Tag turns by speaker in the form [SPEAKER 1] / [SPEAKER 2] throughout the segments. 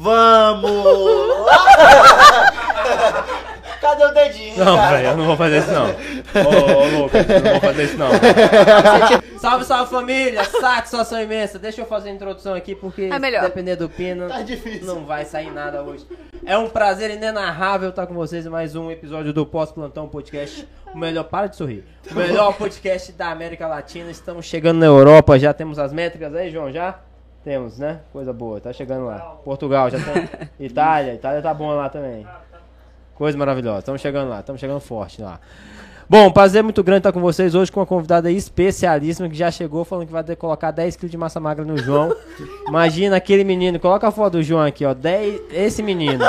[SPEAKER 1] Vamos! Cadê o dedinho?
[SPEAKER 2] Não,
[SPEAKER 1] cara?
[SPEAKER 2] velho, eu não vou fazer isso não. Ô, ô Lucas, eu não vou fazer isso não. salve, salve família, satisfação imensa. Deixa eu fazer a introdução aqui porque
[SPEAKER 3] É melhor.
[SPEAKER 2] se depender do pino,
[SPEAKER 1] Tá difícil.
[SPEAKER 2] não vai sair nada hoje. É um prazer inenarrável estar com vocês em mais um episódio do Pós Plantão Podcast. O melhor, para de sorrir. O melhor podcast da América Latina. Estamos chegando na Europa, já temos as métricas aí, João, já? Temos, né? Coisa boa, tá chegando lá. Portugal já tem. Itália, Itália tá bom lá também. Coisa maravilhosa. Estamos chegando lá, estamos chegando forte lá. Bom, prazer muito grande estar com vocês hoje com uma convidada especialíssima que já chegou falando que vai ter que colocar 10 kg de massa magra no João. Imagina aquele menino, coloca a foto do João aqui, ó. 10, esse menino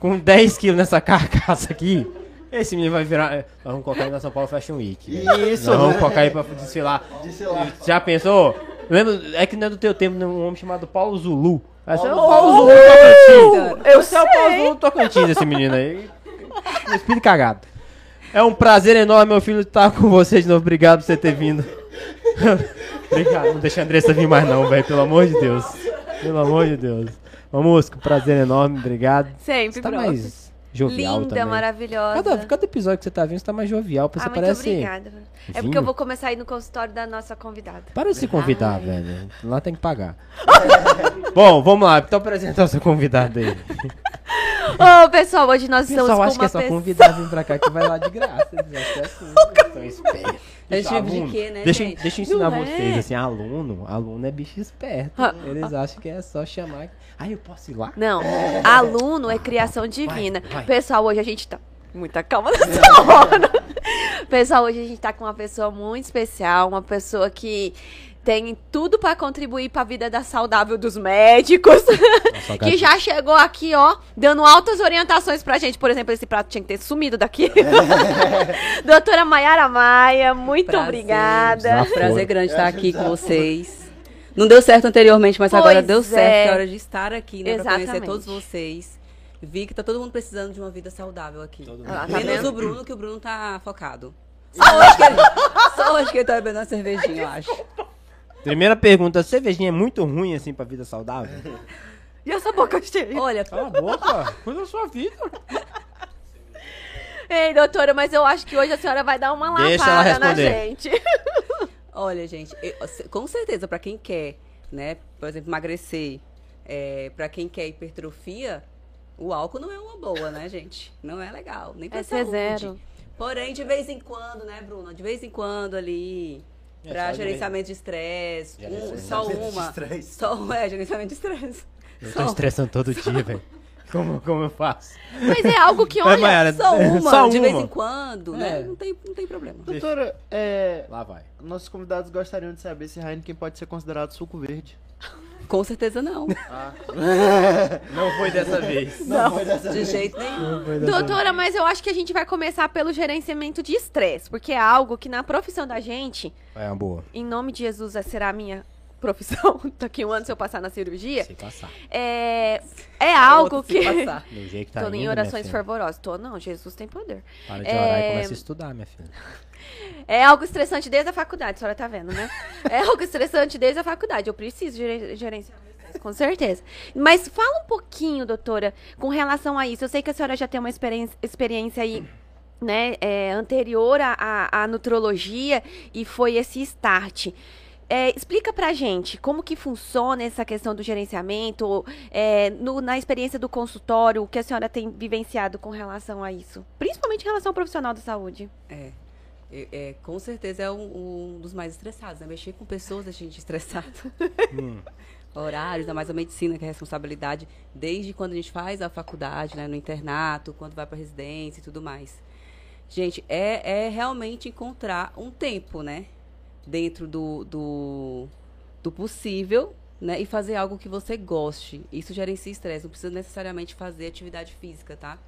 [SPEAKER 2] com 10 quilos nessa carcaça aqui. Esse menino vai virar. Nós vamos colocar ele na São Paulo Fashion Week. velho.
[SPEAKER 1] Isso,
[SPEAKER 2] Nós vamos
[SPEAKER 1] né?
[SPEAKER 2] colocar aí pra desfilar.
[SPEAKER 1] Lá.
[SPEAKER 2] Já pensou? Lembra, é que não é do teu tempo, né? um homem chamado Paulo Zulu. Vai ser o
[SPEAKER 1] Paulo
[SPEAKER 2] Paulo
[SPEAKER 1] Zulu.
[SPEAKER 2] Tocantins.
[SPEAKER 3] Eu
[SPEAKER 2] Esse é o Paulo Zulu do Tocantins, esse menino aí. Um espírito cagado. É um prazer enorme, meu filho, estar com você de novo. Obrigado por você ter vindo. Obrigado. Não deixa a Andressa vir mais não, velho. Pelo amor de Deus. Pelo amor de Deus. Vamos, um prazer enorme. Obrigado.
[SPEAKER 3] Sempre,
[SPEAKER 2] Você tá mais jovial
[SPEAKER 3] Linda,
[SPEAKER 2] também.
[SPEAKER 3] maravilhosa.
[SPEAKER 2] Cada, cada episódio que você tá vindo, você tá mais jovial. Você
[SPEAKER 3] ah, muito
[SPEAKER 2] parece...
[SPEAKER 3] obrigada. É porque
[SPEAKER 2] vinho.
[SPEAKER 3] eu vou começar a ir no consultório da nossa convidada.
[SPEAKER 2] Para de se convidar, velho. Lá tem que pagar. Bom, vamos lá. Então apresentar o seu convidado aí.
[SPEAKER 3] Ô, pessoal, hoje nós
[SPEAKER 2] O
[SPEAKER 3] estamos
[SPEAKER 2] pessoal
[SPEAKER 3] com
[SPEAKER 2] acha que é só
[SPEAKER 3] pessoa...
[SPEAKER 2] convidar vir pra cá que vai lá de graça. Eles acham que é assim. são espertos.
[SPEAKER 4] É de quê, né,
[SPEAKER 2] deixa,
[SPEAKER 4] gente?
[SPEAKER 2] deixa eu ensinar
[SPEAKER 3] Não é?
[SPEAKER 2] vocês, assim, aluno, aluno é bicho esperto.
[SPEAKER 3] Ah,
[SPEAKER 2] Eles acham que é só chamar. Ai, eu posso ir lá?
[SPEAKER 3] Não, aluno é criação divina.
[SPEAKER 2] vai.
[SPEAKER 3] Pessoal, hoje a gente tá... Muita calma nessa hora. Pessoal, hoje a gente tá com uma pessoa muito especial, uma pessoa que tem tudo pra contribuir pra vida da saudável dos médicos.
[SPEAKER 2] Nossa,
[SPEAKER 3] que já chegou aqui, ó, dando altas orientações pra gente. Por exemplo, esse prato tinha que ter sumido daqui. Doutora Maiara Maia, muito
[SPEAKER 4] Prazer.
[SPEAKER 3] obrigada.
[SPEAKER 2] Desafio.
[SPEAKER 4] Prazer grande estar
[SPEAKER 1] Essa
[SPEAKER 4] aqui com vocês. Não deu certo anteriormente, mas
[SPEAKER 3] Pois
[SPEAKER 4] agora deu
[SPEAKER 3] é.
[SPEAKER 4] certo. É hora de estar aqui, né? Pra conhecer
[SPEAKER 3] Exatamente.
[SPEAKER 4] todos vocês. Vi que tá todo mundo precisando de uma vida saudável aqui.
[SPEAKER 2] Todo
[SPEAKER 3] Ah, tá
[SPEAKER 4] Menos o Bruno, que o Bruno tá focado. Só hoje que ele, só hoje que ele tá bebendo uma cervejinha, eu acho.
[SPEAKER 2] Primeira pergunta: cervejinha é muito ruim assim pra vida saudável?
[SPEAKER 3] E essa boca cheia?
[SPEAKER 4] Olha,
[SPEAKER 2] Cala a boca, cuida da sua vida.
[SPEAKER 3] Ei, doutora, mas eu acho que hoje a senhora vai dar uma
[SPEAKER 2] Deixa ela
[SPEAKER 3] lavada na gente.
[SPEAKER 4] Olha, gente, eu- com certeza, pra quem quer, né, por exemplo, emagrecer, é, para quem quer hipertrofia, o álcool não é uma boa, né, gente? Não é legal, nem pra
[SPEAKER 3] Essa é
[SPEAKER 4] saúde.
[SPEAKER 3] zero.
[SPEAKER 4] Porém, de vez em quando, né, Bruna? De vez em quando ali,
[SPEAKER 2] É,
[SPEAKER 4] pra
[SPEAKER 2] só de
[SPEAKER 4] gerenciamento de estresse, um-
[SPEAKER 2] Gerenciamento
[SPEAKER 4] só
[SPEAKER 1] de
[SPEAKER 4] uma.
[SPEAKER 1] estresse.
[SPEAKER 4] Só uma, é, gerenciamento de estresse.
[SPEAKER 2] Eu tô
[SPEAKER 4] Só-
[SPEAKER 2] estressando todo dia, velho. Como, como eu faço?
[SPEAKER 3] Mas é algo que,
[SPEAKER 2] Vai,
[SPEAKER 3] olha,
[SPEAKER 2] Mayara,
[SPEAKER 4] Só uma,
[SPEAKER 2] só
[SPEAKER 4] de vez
[SPEAKER 2] uma.
[SPEAKER 4] em quando,
[SPEAKER 2] É.
[SPEAKER 4] né? Não tem, não tem problema.
[SPEAKER 1] Doutora, é,
[SPEAKER 2] Lá vai.
[SPEAKER 1] nossos convidados gostariam de saber se Heineken pode ser considerado suco verde.
[SPEAKER 4] Com certeza não.
[SPEAKER 2] Não foi dessa vez.
[SPEAKER 1] Não, foi dessa
[SPEAKER 4] De
[SPEAKER 1] vez.
[SPEAKER 4] jeito nenhum.
[SPEAKER 3] doutora, mas eu acho que a gente vai começar pelo gerenciamento de estresse, porque é algo que na profissão da gente,
[SPEAKER 2] É uma boa.
[SPEAKER 3] em nome de Jesus, será a minha profissão daqui um ano se eu passar na cirurgia,
[SPEAKER 2] Sei passar.
[SPEAKER 3] é, é algo
[SPEAKER 4] Outro se
[SPEAKER 3] que...
[SPEAKER 4] passar.
[SPEAKER 2] Do jeito que tá
[SPEAKER 3] Tô
[SPEAKER 2] indo,
[SPEAKER 3] em orações fervorosas. Tô, não, Jesus tem poder.
[SPEAKER 2] Para de orar e
[SPEAKER 3] É,
[SPEAKER 2] começa a estudar, minha filha.
[SPEAKER 3] É algo estressante desde a faculdade, a senhora tá vendo, né? É algo estressante desde a faculdade. Eu preciso gere- gerenciar com certeza. Mas fala um pouquinho, doutora, com relação a isso. Eu sei que a senhora já tem uma experiência, experiência aí. Né, é, anterior à, à nutrologia e foi esse start. É, explica pra gente como que funciona essa questão do gerenciamento, é, no- na experiência do consultório, o que a senhora tem vivenciado com relação a isso? Principalmente em relação ao profissional da saúde.
[SPEAKER 4] É. É, é, com certeza é um, um dos mais estressados, né? Mexer com pessoas a gente estressado.
[SPEAKER 2] Hum.
[SPEAKER 4] Horários, ainda mais a medicina, que é a responsabilidade, desde quando a gente faz a faculdade, né? No internato, quando vai pra residência e tudo mais. Gente, é, é realmente encontrar um tempo, né? Dentro do, do, do possível, né? E fazer algo que você goste. Isso gerencia estresse. Não precisa necessariamente fazer atividade física, tá?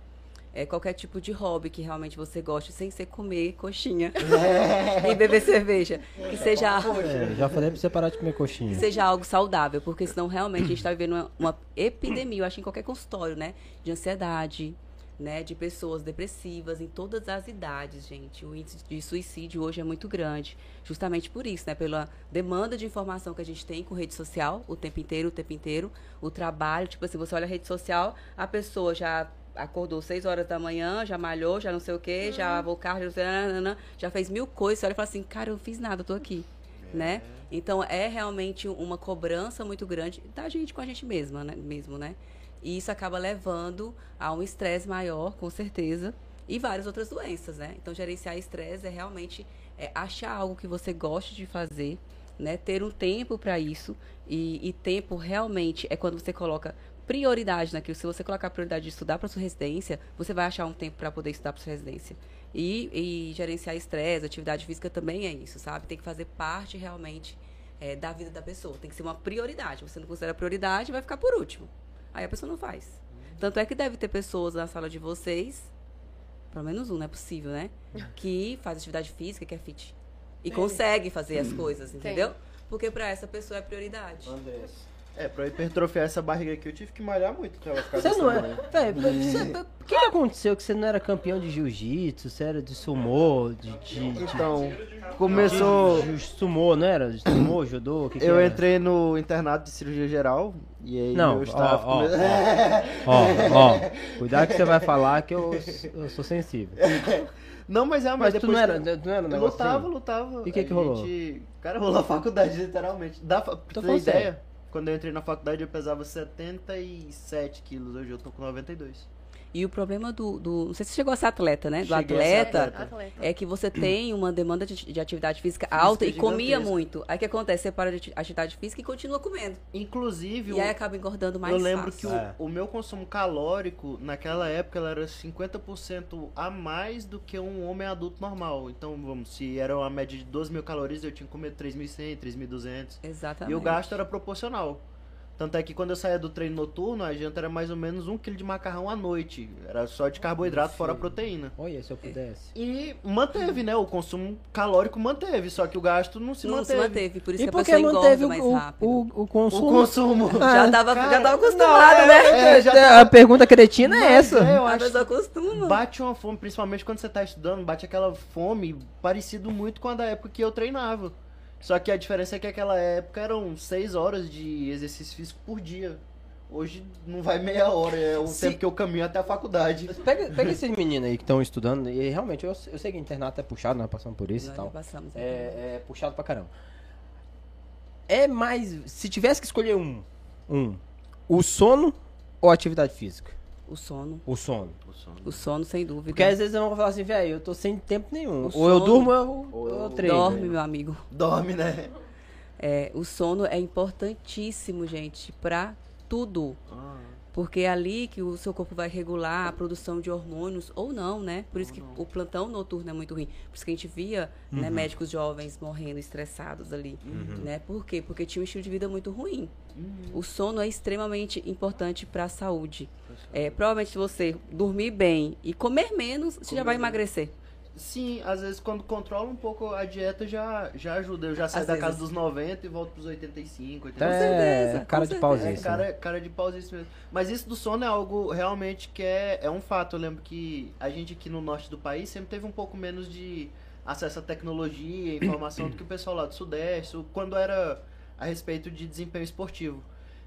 [SPEAKER 4] É qualquer tipo de hobby que realmente você goste, sem ser comer coxinha e beber cerveja. Que seja,
[SPEAKER 2] É, já falei pra você parar de comer coxinha.
[SPEAKER 4] que seja algo saudável, porque senão realmente a gente está vivendo uma, uma epidemia, eu acho, em qualquer consultório, né? De ansiedade, né, de pessoas depressivas em todas as idades, gente. O índice de suicídio hoje é muito grande, justamente por isso, né, pela demanda de informação que a gente tem com rede social o tempo inteiro, o tempo inteiro, o trabalho, tipo assim, você olha a rede social, a pessoa já acordou 6 horas da manhã, já malhou, já não sei o quê, já carro, já, sei, nananana, já fez mil coisas, você olha e fala assim, cara, eu não fiz nada, eu tô aqui, né? Então é realmente uma cobrança muito grande da gente com a gente mesma, né? Mesmo, né? E isso acaba levando a um estresse maior, com certeza, e várias outras doenças, né? Então gerenciar estresse é realmente é, achar algo que você goste de fazer, né? Ter um tempo para isso e, e tempo realmente é quando você coloca prioridade naquilo. Se você colocar a prioridade de estudar para sua residência, você vai achar um tempo para poder estudar para sua residência. E, e gerenciar estresse, atividade física também é isso, sabe? Tem que fazer parte realmente é, da vida da pessoa. Tem que ser uma prioridade. Você não considera prioridade, vai ficar por último. Aí a pessoa não faz. Tanto é que deve ter pessoas na sala de vocês, pelo menos um, não é possível, né? Que faz atividade física, que é fit. E consegue fazer as coisas, entendeu? Porque para essa pessoa é prioridade.
[SPEAKER 2] Andrés.
[SPEAKER 1] É, pra hipertrofiar essa barriga aqui, eu tive que malhar muito pra ela ficar
[SPEAKER 2] Você não é. Véi, você- o que, que aconteceu? Que você não era campeão de jiu-jitsu, você era de sumô, de. de, de
[SPEAKER 1] Então, começou...
[SPEAKER 2] de sumô, não era? Sumô, judô? que que
[SPEAKER 1] Eu
[SPEAKER 2] era?
[SPEAKER 1] entrei no internato de cirurgia geral, e aí
[SPEAKER 2] Não,
[SPEAKER 1] meu staff...
[SPEAKER 2] ó, ó, Ó, ó, cuidado que você vai falar que eu, eu sou sensível.
[SPEAKER 1] Não, mas realmente
[SPEAKER 2] Mas tu
[SPEAKER 1] depois
[SPEAKER 2] não era,
[SPEAKER 1] que-
[SPEAKER 2] tu não era um
[SPEAKER 1] Eu
[SPEAKER 2] negócio
[SPEAKER 1] lutava, lutava.
[SPEAKER 2] E o que que rolou?
[SPEAKER 1] gente- Cara, rolou a faculdade, literalmente. Dá pra
[SPEAKER 2] Tô
[SPEAKER 1] ter ideia,
[SPEAKER 2] sério.
[SPEAKER 1] Quando eu entrei na faculdade eu pesava 77 quilos, hoje eu tô com 92.
[SPEAKER 4] E o problema do, do- Não sei se você chegou a ser atleta, né? Do
[SPEAKER 1] Cheguei
[SPEAKER 4] atleta.
[SPEAKER 1] atleta.
[SPEAKER 4] É que você tem uma demanda de, de atividade física alta e comia muito. Aí o que acontece? Você para de ati- atividade física e continua comendo.
[SPEAKER 1] Inclusive,
[SPEAKER 4] E aí acaba engordando mais
[SPEAKER 1] eu lembro
[SPEAKER 4] fácil.
[SPEAKER 1] que o,
[SPEAKER 2] É.
[SPEAKER 1] o meu consumo calórico, naquela época, ela era 50% a mais do que um homem adulto normal. Então, vamos, se era uma média de 12 mil calorias, eu tinha que comer 3.100, 3.200.
[SPEAKER 4] Exatamente.
[SPEAKER 1] E o gasto era proporcional. Tanto é que quando eu saía do treino noturno, a janta era mais ou menos um quilo de macarrão à noite. Era só de carboidrato fora a proteína.
[SPEAKER 2] Olha, se eu pudesse.
[SPEAKER 1] E manteve, né? O consumo calórico manteve, só que o gasto não se
[SPEAKER 4] não
[SPEAKER 1] manteve.
[SPEAKER 4] se manteve, por isso
[SPEAKER 2] E
[SPEAKER 4] que a pessoa
[SPEAKER 2] manteve
[SPEAKER 4] engorda
[SPEAKER 2] o,
[SPEAKER 4] mais rápido.
[SPEAKER 2] o, o
[SPEAKER 1] O
[SPEAKER 2] consumo?
[SPEAKER 1] consumo.
[SPEAKER 4] já, tava,
[SPEAKER 1] Cara,
[SPEAKER 4] já tava
[SPEAKER 1] não,
[SPEAKER 4] acostumado,
[SPEAKER 1] é,
[SPEAKER 4] né?
[SPEAKER 1] é, já
[SPEAKER 2] a pergunta cretina é essa.
[SPEAKER 1] é, eu
[SPEAKER 4] A
[SPEAKER 1] acho
[SPEAKER 4] pessoa acostuma.
[SPEAKER 1] Bate uma fome, principalmente quando você tá estudando, bate aquela fome parecido muito com a da época que eu treinava. Só que a diferença é que naquela época eram seis horas de exercício físico por dia. Hoje não vai meia hora, é o
[SPEAKER 2] Se-
[SPEAKER 1] tempo que eu caminho até a faculdade.
[SPEAKER 2] Pega, pega esses meninos aí que estão estudando, e realmente eu, eu sei que internato é puxado, nós passamos por isso
[SPEAKER 4] Nós
[SPEAKER 2] e tal.
[SPEAKER 4] passamos. então.
[SPEAKER 2] É, é puxado pra caramba. É mais. Se tivesse que escolher um, um, o sono ou a atividade física?
[SPEAKER 4] O sono.
[SPEAKER 2] O sono.
[SPEAKER 4] O sono, sem dúvida.
[SPEAKER 2] Porque às vezes eu vou falar assim, velho, eu tô sem tempo nenhum.
[SPEAKER 4] O
[SPEAKER 2] ou eu
[SPEAKER 4] sono-
[SPEAKER 2] durmo ou eu,
[SPEAKER 1] ou
[SPEAKER 2] eu
[SPEAKER 1] eu
[SPEAKER 2] treino.
[SPEAKER 4] Dorme, meu amigo.
[SPEAKER 1] Dorme, né?
[SPEAKER 4] É, o sono é importantíssimo, gente, pra tudo. Porque é ali que o seu corpo vai regular a produção de hormônios ou não, né? Por isso que o plantão noturno é muito ruim. Por isso que a gente via né, médicos jovens morrendo estressados ali. Né? Por quê? Porque tinha um estilo de vida muito ruim. O sono é extremamente importante para a saúde. É, provavelmente se você dormir bem e comer menos, você já vai emagrecer.
[SPEAKER 1] Sim, às vezes quando controla um pouco a dieta já, já ajuda. Eu já saio
[SPEAKER 4] Às
[SPEAKER 1] da
[SPEAKER 4] vezes.
[SPEAKER 1] casa dos 90 e volto pros 85, 85.
[SPEAKER 2] É,
[SPEAKER 4] certeza,
[SPEAKER 2] cara
[SPEAKER 4] com
[SPEAKER 2] de pauzinho.
[SPEAKER 1] É,
[SPEAKER 2] assim.
[SPEAKER 1] cara, cara de pausa isso mesmo. Mas isso do sono é algo realmente que é, é um fato. Eu lembro que a gente aqui no norte do país sempre teve um pouco menos de acesso à tecnologia, informação do que o pessoal lá do sudeste, quando era a respeito de desempenho esportivo.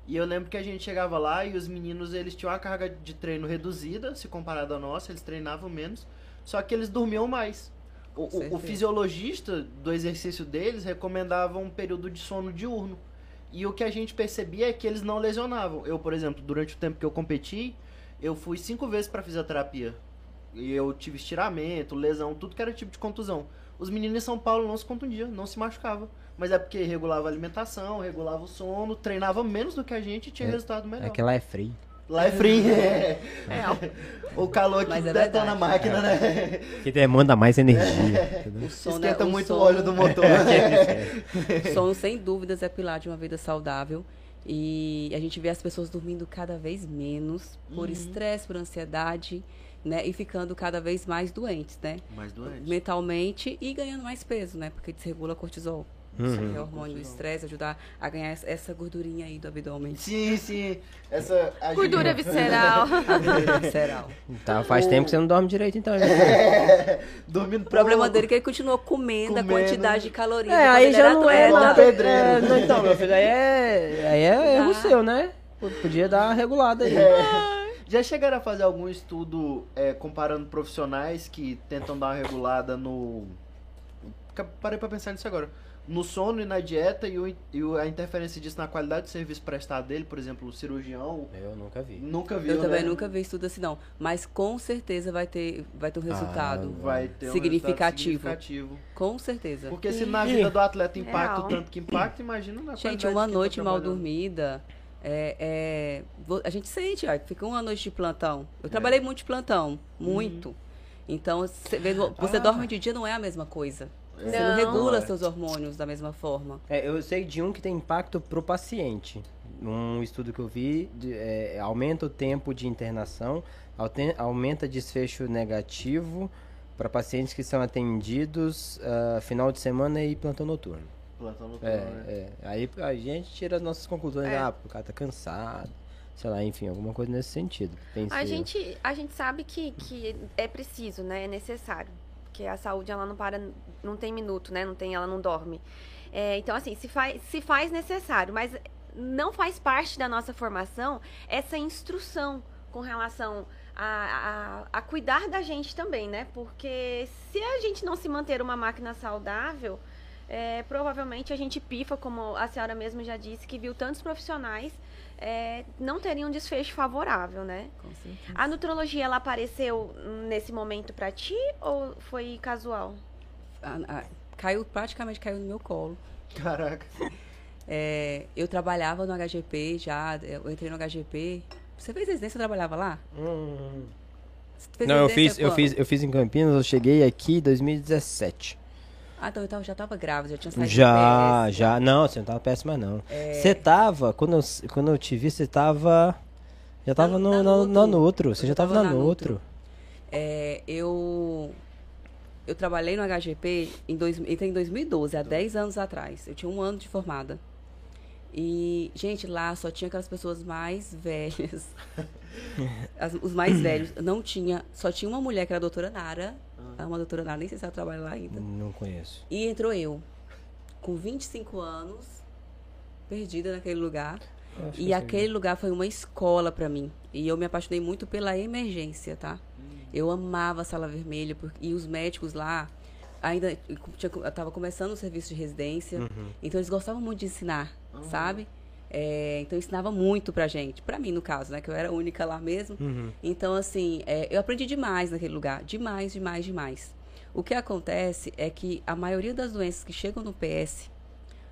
[SPEAKER 1] E eu lembro que a gente chegava lá e os meninos eles tinham uma carga de treino reduzida, se comparado à nossa, eles treinavam menos, só que eles dormiam mais. O, o- o fisiologista do exercício deles recomendava um período de sono diurno. E o que a gente percebia é que eles não lesionavam. Eu, por exemplo, durante o tempo que eu competi, eu fui cinco vezes para fisioterapia. E eu tive estiramento, lesão, tudo que era tipo de contusão. Os meninos em São Paulo não se contundiam, não se machucavam. Mas é porque regulava a alimentação, regulava o sono, treinava menos do que a gente e tinha
[SPEAKER 2] É-
[SPEAKER 1] resultado melhor.
[SPEAKER 2] É que lá é frio.
[SPEAKER 1] Lá é frio. É. O calor que
[SPEAKER 4] é
[SPEAKER 1] detona a máquina, né?
[SPEAKER 2] Que demanda mais energia. entendeu?
[SPEAKER 4] O sono
[SPEAKER 1] Esquenta
[SPEAKER 4] é, o
[SPEAKER 1] muito
[SPEAKER 4] sono-
[SPEAKER 1] o óleo do motor.
[SPEAKER 4] O sono, sem dúvidas, é pilar de uma vida saudável. E a gente vê as pessoas dormindo cada vez menos por estresse, por ansiedade, né? E ficando cada vez mais doentes, né?
[SPEAKER 1] Mais doente.
[SPEAKER 4] Mentalmente e ganhando mais peso, né? Porque desregula cortisol.
[SPEAKER 2] Uhum.
[SPEAKER 4] que é o hormônio do estresse, ajudar a ganhar essa- gordurinha aí do abdômen.
[SPEAKER 1] Sim, sim. Essa a gente-
[SPEAKER 3] Gordura visceral.
[SPEAKER 4] Visceral.
[SPEAKER 2] Tá, faz
[SPEAKER 1] O-
[SPEAKER 2] tempo que você não dorme direito, então. né?
[SPEAKER 1] Dormindo
[SPEAKER 4] O problema dele é que ele continuou comendo,
[SPEAKER 1] Comendo.
[SPEAKER 4] a quantidade de calorias.
[SPEAKER 2] É, aí já não é.
[SPEAKER 1] pedreiro.
[SPEAKER 2] é, não, então, meu filho, aí é, aí é erro seu, né? Podia dar uma regulada aí.
[SPEAKER 1] É. Já chegaram a fazer algum estudo é, comparando profissionais que tentam dar uma regulada no. Parei pra pensar nisso agora. No sono e na dieta e, o- e a interferência disso na qualidade de serviço prestado dele, por exemplo, o cirurgião.
[SPEAKER 2] Eu nunca vi.
[SPEAKER 1] Nunca viu.
[SPEAKER 4] Eu também
[SPEAKER 1] né?
[SPEAKER 4] nunca vi estudo assim, não. Mas com certeza vai ter, vai ter um resultado.
[SPEAKER 1] Vai ter um
[SPEAKER 4] Significativo.
[SPEAKER 1] resultado significativo.
[SPEAKER 4] Com certeza.
[SPEAKER 1] Porque se na vida do atleta impacta
[SPEAKER 3] Real.
[SPEAKER 1] o tanto que impacta, imagina na
[SPEAKER 4] Gente, uma
[SPEAKER 1] tá
[SPEAKER 4] noite mal
[SPEAKER 1] trabalhando.
[SPEAKER 4] dormida, é, é, a gente sente, ó, fica uma noite de plantão.
[SPEAKER 1] É.
[SPEAKER 4] Eu trabalhei muito de plantão, muito.
[SPEAKER 1] Uhum.
[SPEAKER 4] Então, você, você
[SPEAKER 2] Ah.
[SPEAKER 4] dorme de dia não é a mesma coisa. Você não,
[SPEAKER 3] Não.
[SPEAKER 4] regula
[SPEAKER 1] é.
[SPEAKER 4] seus hormônios da mesma forma.
[SPEAKER 2] É, eu sei de um que tem impacto pro paciente. Um estudo que eu vi de- é, aumenta o tempo de internação, aumenta desfecho negativo para pacientes que são atendidos ah, final de semana e plantão noturno.
[SPEAKER 1] Plantão no
[SPEAKER 2] É,
[SPEAKER 1] né?
[SPEAKER 2] é. Aí a gente tira as nossas conclusões,
[SPEAKER 3] É.
[SPEAKER 2] ah, o cara tá cansado, sei lá, enfim, alguma coisa nesse sentido. Pensei
[SPEAKER 3] A gente, a gente sabe que, que é preciso, né? É necessário. Porque a saúde, ela não para, não tem minuto, né? Não tem, ela não dorme. É, então, assim, se faz, se faz necessário, mas não faz parte da nossa formação essa instrução com relação a, a, a cuidar da gente também, né? Porque se a gente não se manter uma máquina saudável, é, provavelmente a gente pifa, como a senhora mesmo já disse, que viu tantos profissionais é, não terem um desfecho favorável, né?
[SPEAKER 4] Com certeza.
[SPEAKER 3] A nutrologia, ela apareceu nesse momento pra ti ou foi casual?
[SPEAKER 4] A- a- caiu, praticamente caiu no meu colo.
[SPEAKER 1] Caraca.
[SPEAKER 4] É, eu trabalhava no HGP já, eu entrei no HGP. Você fez residência, eu trabalhava lá?
[SPEAKER 2] Hum. Não, eu fiz, eu
[SPEAKER 4] quando?
[SPEAKER 2] fiz, eu fiz em Campinas, eu cheguei aqui em 2017.
[SPEAKER 4] Ah, então eu tava- já tava grávida, já tinha saído do
[SPEAKER 2] Já, já. Não, você não tava péssima, não.
[SPEAKER 4] É.
[SPEAKER 2] Você tava, quando eu, quando eu te vi, você tava. Já tava
[SPEAKER 4] Na-
[SPEAKER 2] no, no,
[SPEAKER 4] Nutro.
[SPEAKER 2] no Nutro. Você
[SPEAKER 4] Eu
[SPEAKER 2] já
[SPEAKER 4] já
[SPEAKER 2] tava
[SPEAKER 4] tava
[SPEAKER 2] na
[SPEAKER 4] na
[SPEAKER 2] Nutro.
[SPEAKER 4] É, eu eu trabalhei no HGP em dois, entrei em 2012, há 10 anos atrás. Eu tinha um ano de formada. E, gente, lá só tinha aquelas pessoas mais velhas. As- os mais velhos. Não tinha. Só tinha uma mulher que era a doutora Nara. É uma doutora Nara, nem sei se ela trabalha lá ainda.
[SPEAKER 2] Não conheço.
[SPEAKER 4] E entrou eu, com 25 anos, perdida naquele lugar. E aquele lugar foi uma escola pra mim. E eu me apaixonei muito pela emergência, tá? Eu amava a sala vermelha porque, e os médicos lá ainda tava começando o serviço de residência,
[SPEAKER 2] Uhum.
[SPEAKER 4] então eles gostavam muito de ensinar, sabe? É, então ensinava muito pra gente, pra mim no caso, né, que eu era a única lá mesmo.
[SPEAKER 2] Uhum.
[SPEAKER 4] Então assim, é, eu aprendi demais naquele lugar, demais, demais, demais. O que acontece é que a maioria das doenças que chegam no PS,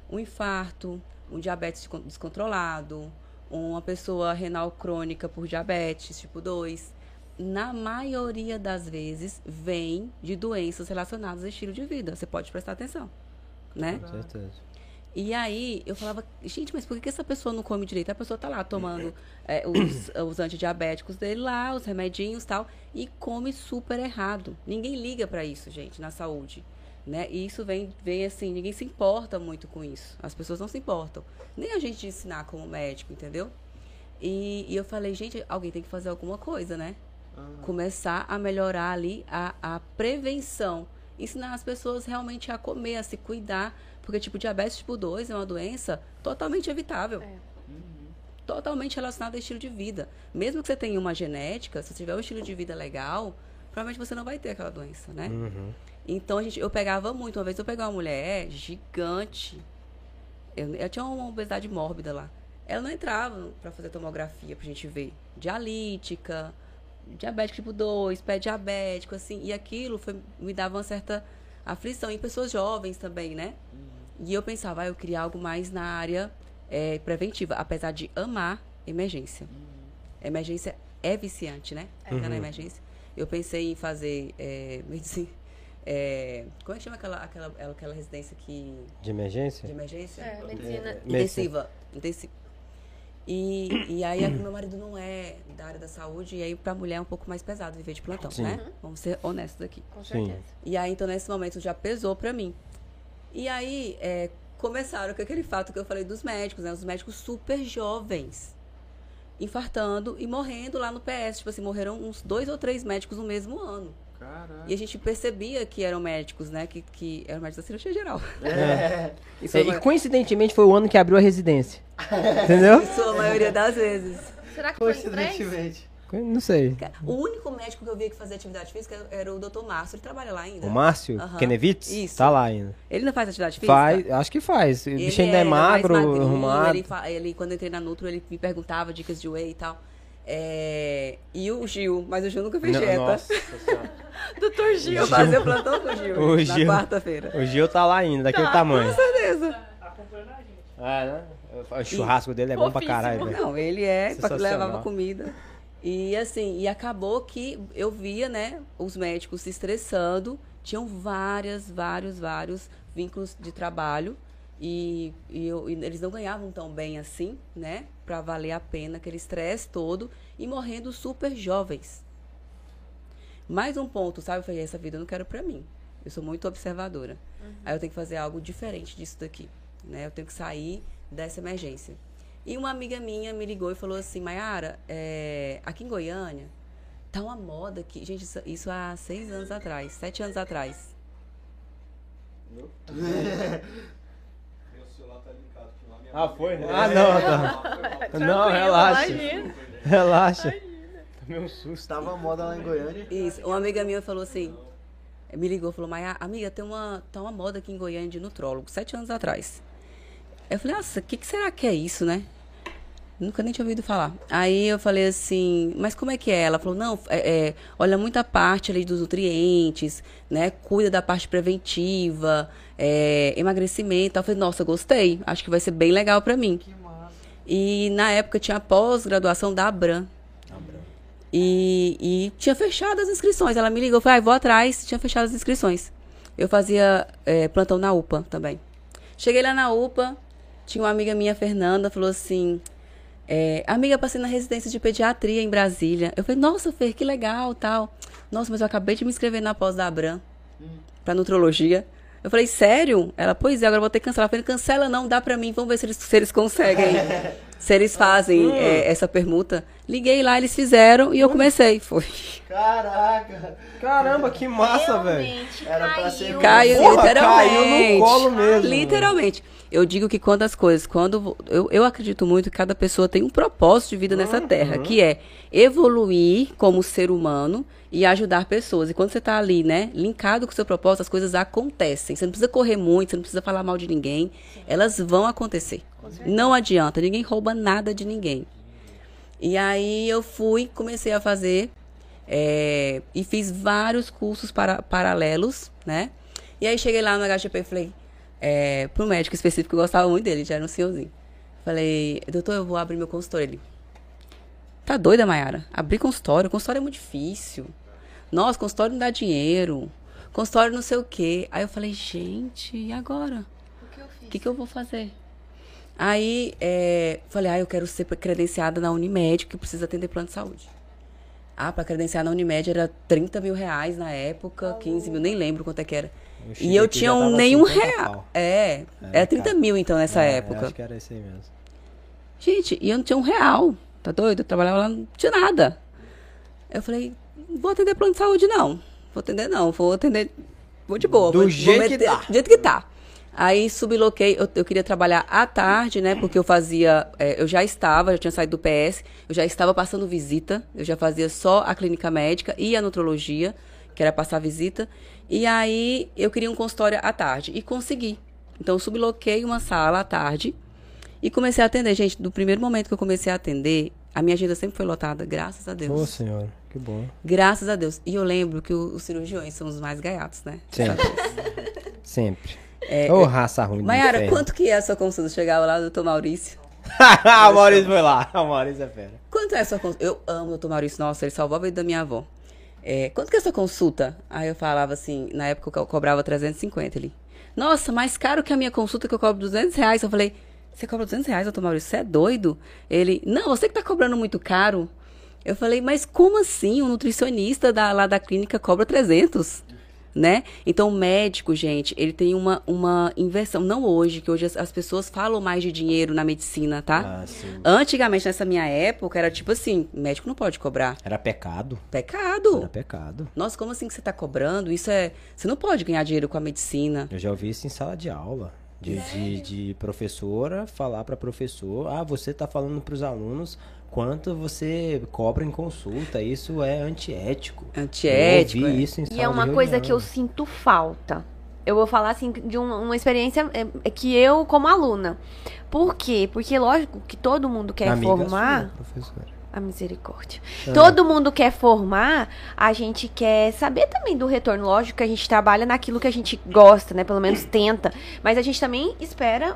[SPEAKER 4] um infarto, um diabetes descon- descontrolado, uma pessoa renal crônica por diabetes tipo 2, na maioria das vezes vem de doenças relacionadas ao estilo de vida. Você pode prestar atenção, né?
[SPEAKER 2] Com certeza.
[SPEAKER 4] E aí eu falava, gente, mas por que essa pessoa não come direito? A pessoa tá lá tomando é, os, os antidiabéticos dele lá, os remedinhos e tal, e come super errado. Ninguém liga pra isso, gente, na saúde. Né? E isso vem, vem assim, ninguém se importa muito com isso. As pessoas não se importam. Nem a gente ensinar como médico, entendeu? E, e eu falei, gente, alguém tem que fazer alguma coisa, né? Começar a melhorar ali a, a prevenção. Ensinar as pessoas realmente a comer, a se cuidar. Porque, tipo, diabetes tipo 2 é uma doença totalmente evitável.
[SPEAKER 3] É.
[SPEAKER 4] Totalmente relacionada ao estilo de vida. Mesmo que você tenha uma genética, se você tiver um estilo de vida legal, provavelmente você não vai ter aquela doença, né?
[SPEAKER 2] Uhum.
[SPEAKER 4] Então a gente, eu pegava muito. Uma vez eu peguei uma mulher gigante. Eu, eu tinha uma obesidade mórbida lá. Ela não entrava pra fazer tomografia pra gente ver. Dialítica, diabético tipo 2, pé diabético, assim. E aquilo foi, me dava uma certa aflição. Em pessoas jovens também, né? E eu pensava, ah, eu queria algo mais na área eh, preventiva, apesar de amar emergência. Emergência é viciante, né? Ficar na emergência. Eu pensei em fazer eh, medicina. eh, como é que chama aquela, aquela, aquela residência que.
[SPEAKER 2] De emergência?
[SPEAKER 4] de emergência?
[SPEAKER 3] É, medicina.
[SPEAKER 4] Intensiva. Intensiva. E, e aí, meu marido não é da área da saúde, e aí pra mulher é um pouco mais pesado viver de plantão,
[SPEAKER 2] Sim.
[SPEAKER 4] né? Vamos ser honestos aqui.
[SPEAKER 3] Com
[SPEAKER 2] Sim.
[SPEAKER 3] certeza.
[SPEAKER 4] E aí, então, nesse momento, já pesou pra mim. E aí, é, começaram com aquele fato que eu falei dos médicos, né? Os médicos super jovens. Infartando e morrendo lá no PS. Tipo assim, morreram uns dois ou três médicos no mesmo ano.
[SPEAKER 1] Caralho.
[SPEAKER 4] E a gente percebia que eram médicos, né? Que, que eram médicos da cirurgia geral.
[SPEAKER 1] É.
[SPEAKER 4] Isso
[SPEAKER 2] É,
[SPEAKER 4] a ma-
[SPEAKER 2] e coincidentemente foi o ano que abriu a residência. Entendeu?
[SPEAKER 4] isso a maioria das vezes.
[SPEAKER 3] Será que foi três?
[SPEAKER 2] Não sei.
[SPEAKER 4] O único médico que eu via que fazia atividade física era o Dr. Márcio. Ele trabalha lá ainda.
[SPEAKER 2] O Márcio
[SPEAKER 4] Aham.
[SPEAKER 2] Kenevitz
[SPEAKER 4] Isso.
[SPEAKER 2] tá lá ainda.
[SPEAKER 4] Ele não faz atividade física?
[SPEAKER 2] Faz, acho que faz. O
[SPEAKER 4] Ele
[SPEAKER 2] bicho ainda é
[SPEAKER 4] era mais
[SPEAKER 2] magro, arrumado.
[SPEAKER 4] Ele, ele, quando eu entrei na Nutro, ele me perguntava dicas de whey e tal. É, E o Gil, mas o Gil nunca fez dieta.
[SPEAKER 2] Nossa.
[SPEAKER 3] Doutor Gil.
[SPEAKER 4] Eu fazia plantão com o Gil,
[SPEAKER 2] O
[SPEAKER 4] na
[SPEAKER 2] Gil.
[SPEAKER 4] quarta-feira.
[SPEAKER 2] O Gil tá lá ainda, daquele tamanho.
[SPEAKER 4] Com certeza.
[SPEAKER 2] É, né? O churrasco dele é bom pra caralho, velho.
[SPEAKER 4] Não, ele é, pra- levava comida. E assim, e acabou que eu via, né, os médicos se estressando, tinham várias, vários, vários vínculos de trabalho e, e eu- e eles não ganhavam tão bem assim, né, pra valer a pena aquele estresse todo e morrendo super jovens. Mais um ponto, sabe? Eu falei, essa vida eu não quero pra mim. Eu sou muito observadora. Aí eu tenho que fazer algo diferente disso daqui, né? Eu tenho que sair dessa emergência. E uma amiga minha me ligou e falou assim, Mayara, é, aqui em Goiânia, tá uma moda aqui. Gente, isso, isso há seis anos atrás, sete anos atrás.
[SPEAKER 2] Ah, foi? Ah, não, tá. Não, relaxa.
[SPEAKER 3] imagina.
[SPEAKER 2] Relaxa. Tomei um susto.
[SPEAKER 1] Tava moda lá em Goiânia.
[SPEAKER 4] Isso. Uma amiga minha falou assim, me ligou, falou, Maia, amiga, tem uma, tá uma moda aqui em Goiânia de nutrólogo, sete anos atrás. Eu falei, nossa, o que, que será que é isso, né? Nunca nem tinha ouvido falar. Aí eu falei assim, mas como é que é? Ela falou, não, é, é, olha muita parte ali dos nutrientes, né? Cuida da parte preventiva, é, emagrecimento. Eu falei, nossa, gostei. Acho que vai ser bem legal pra mim.
[SPEAKER 1] Que massa.
[SPEAKER 4] E na época tinha a pós-graduação da Abram. E, e tinha fechado as inscrições. Ela me ligou, falei, ah, vou atrás, tinha fechado as inscrições. Eu fazia é, plantão na UPA também. Cheguei lá na UPA, tinha uma amiga minha, Fernanda, falou assim: é, Amiga, passei na residência de pediatria em Brasília. Eu falei, nossa, Fer, que legal, tal. Nossa, mas eu acabei de me inscrever na pós da Abram, pra nutrologia. Eu falei, sério? Ela, pois é, agora eu vou ter que cancelar. Eu falei, cancela não, dá pra mim, vamos ver se eles, se eles conseguem. se eles fazem é, essa permuta. Liguei lá, eles fizeram e eu comecei. Foi.
[SPEAKER 1] Caraca.
[SPEAKER 2] Caramba, que massa, velho.
[SPEAKER 1] Era pra
[SPEAKER 3] caiu.
[SPEAKER 1] ser-
[SPEAKER 4] Caiu,
[SPEAKER 2] Porra,
[SPEAKER 4] literalmente.
[SPEAKER 2] caiu no colo mesmo.
[SPEAKER 4] Literalmente. Eu digo que quando as coisas, quando eu, eu acredito muito que cada pessoa tem um propósito de vida nessa terra, que é evoluir como ser humano e ajudar pessoas. E quando você tá ali, né, linkado com o seu propósito, as coisas acontecem. Você não precisa correr muito, você não precisa falar mal de ninguém. Elas vão acontecer. Não adianta, ninguém rouba nada de ninguém. E aí eu fui, comecei a fazer é, e fiz vários cursos para, paralelos, né? E aí cheguei lá no HGP e falei, é, pro médico específico, eu gostava muito dele, já era um senhorzinho. Falei, doutor, eu vou abrir meu consultório. Ele, tá doida, Mayara? Abrir consultório? Consultório é muito difícil. Nossa, consultório não dá dinheiro. Consultório não sei o quê. Aí eu falei, gente, e agora?
[SPEAKER 3] O que eu fiz?
[SPEAKER 4] O que, que eu vou fazer? Aí, é, falei, ah, eu quero ser credenciada na Unimed, que precisa atender plano de saúde. Ah, para credenciar na Unimed era 30 mil reais na época, 15 mil, nem lembro quanto é que era. E eu tinha um nenhum
[SPEAKER 2] 50
[SPEAKER 4] real.
[SPEAKER 2] pau.
[SPEAKER 4] É,
[SPEAKER 2] É,
[SPEAKER 4] era 30
[SPEAKER 2] cara.
[SPEAKER 4] mil então nessa
[SPEAKER 2] É,
[SPEAKER 4] época.
[SPEAKER 2] Acho que era esse aí mesmo.
[SPEAKER 4] Gente, e eu não tinha um real. Tá doido? Eu trabalhava lá, não tinha nada. Eu falei, vou atender plano de saúde, não. Vou atender, não. Vou atender. Vou de boa.
[SPEAKER 2] Do
[SPEAKER 4] vou,
[SPEAKER 2] jeito
[SPEAKER 4] vou
[SPEAKER 2] que
[SPEAKER 4] meter-
[SPEAKER 2] tá.
[SPEAKER 4] Do jeito que tá. Aí subloquei, eu, eu queria trabalhar à tarde, né? Porque eu fazia. é, eu já estava, já tinha saído do PS, eu já estava passando visita, eu já fazia só a clínica médica e a nutrologia, que era passar visita. E aí eu queria um consultório à tarde. E consegui. Então eu subloquei uma sala à tarde e comecei a atender. Gente, do primeiro momento que eu comecei a atender, a minha agenda sempre foi lotada, graças a Deus.
[SPEAKER 2] Ô, senhora, que bom.
[SPEAKER 4] Graças a Deus. E eu lembro que o- os cirurgiões são os mais gaiatos, né?
[SPEAKER 2] Sempre. Sempre.
[SPEAKER 4] É,
[SPEAKER 2] Ô, raça ruim. inferno.
[SPEAKER 4] quanto que é a sua consulta? Chegava lá, doutor Maurício.
[SPEAKER 2] o Maurício foi lá. O Maurício é fera.
[SPEAKER 4] Quanto é a sua consulta? Eu amo o doutor Maurício, nossa, ele salvou a vida da minha avó. É, quanto que é a sua consulta? Aí eu falava assim, na época eu cobrava 350 ele. Nossa, mais caro que a minha consulta que eu cobro 200 reais. Eu falei, você cobra 200 reais, doutor Maurício? Você é doido? Ele, não, você que tá cobrando muito caro. Eu falei, mas como assim? Um nutricionista da, lá da clínica cobra 300? né? Então, o médico, gente, ele tem uma, uma inversão. Não hoje, que hoje as, as pessoas falam mais de dinheiro na medicina, tá?
[SPEAKER 2] Ah.
[SPEAKER 4] Antigamente, nessa minha época, era tipo assim, médico não pode cobrar.
[SPEAKER 2] Era pecado.
[SPEAKER 4] Pecado.
[SPEAKER 2] Era pecado.
[SPEAKER 4] Nossa, como assim que você tá cobrando? Isso é... Você não pode ganhar dinheiro com a medicina.
[SPEAKER 2] Eu já ouvi isso em sala de aula. De, de, de professora falar para professor, ah, você tá falando para os alunos quanto você cobra em consulta. Isso é antiético.
[SPEAKER 4] Antiético,
[SPEAKER 2] Eu ouvi
[SPEAKER 4] é.
[SPEAKER 2] isso em
[SPEAKER 3] E é
[SPEAKER 2] de
[SPEAKER 3] uma coisa que eu sinto falta. Eu vou falar assim de um- uma experiência é, é que eu como aluna. Por quê? Porque lógico que todo mundo quer
[SPEAKER 2] Amiga
[SPEAKER 3] formar.
[SPEAKER 2] sua, professora.
[SPEAKER 3] A misericórdia.
[SPEAKER 2] Ah.
[SPEAKER 3] Todo mundo quer formar, a gente quer saber também do retorno. Lógico que a gente trabalha naquilo que a gente gosta, né? Pelo menos tenta. Mas a gente também espera,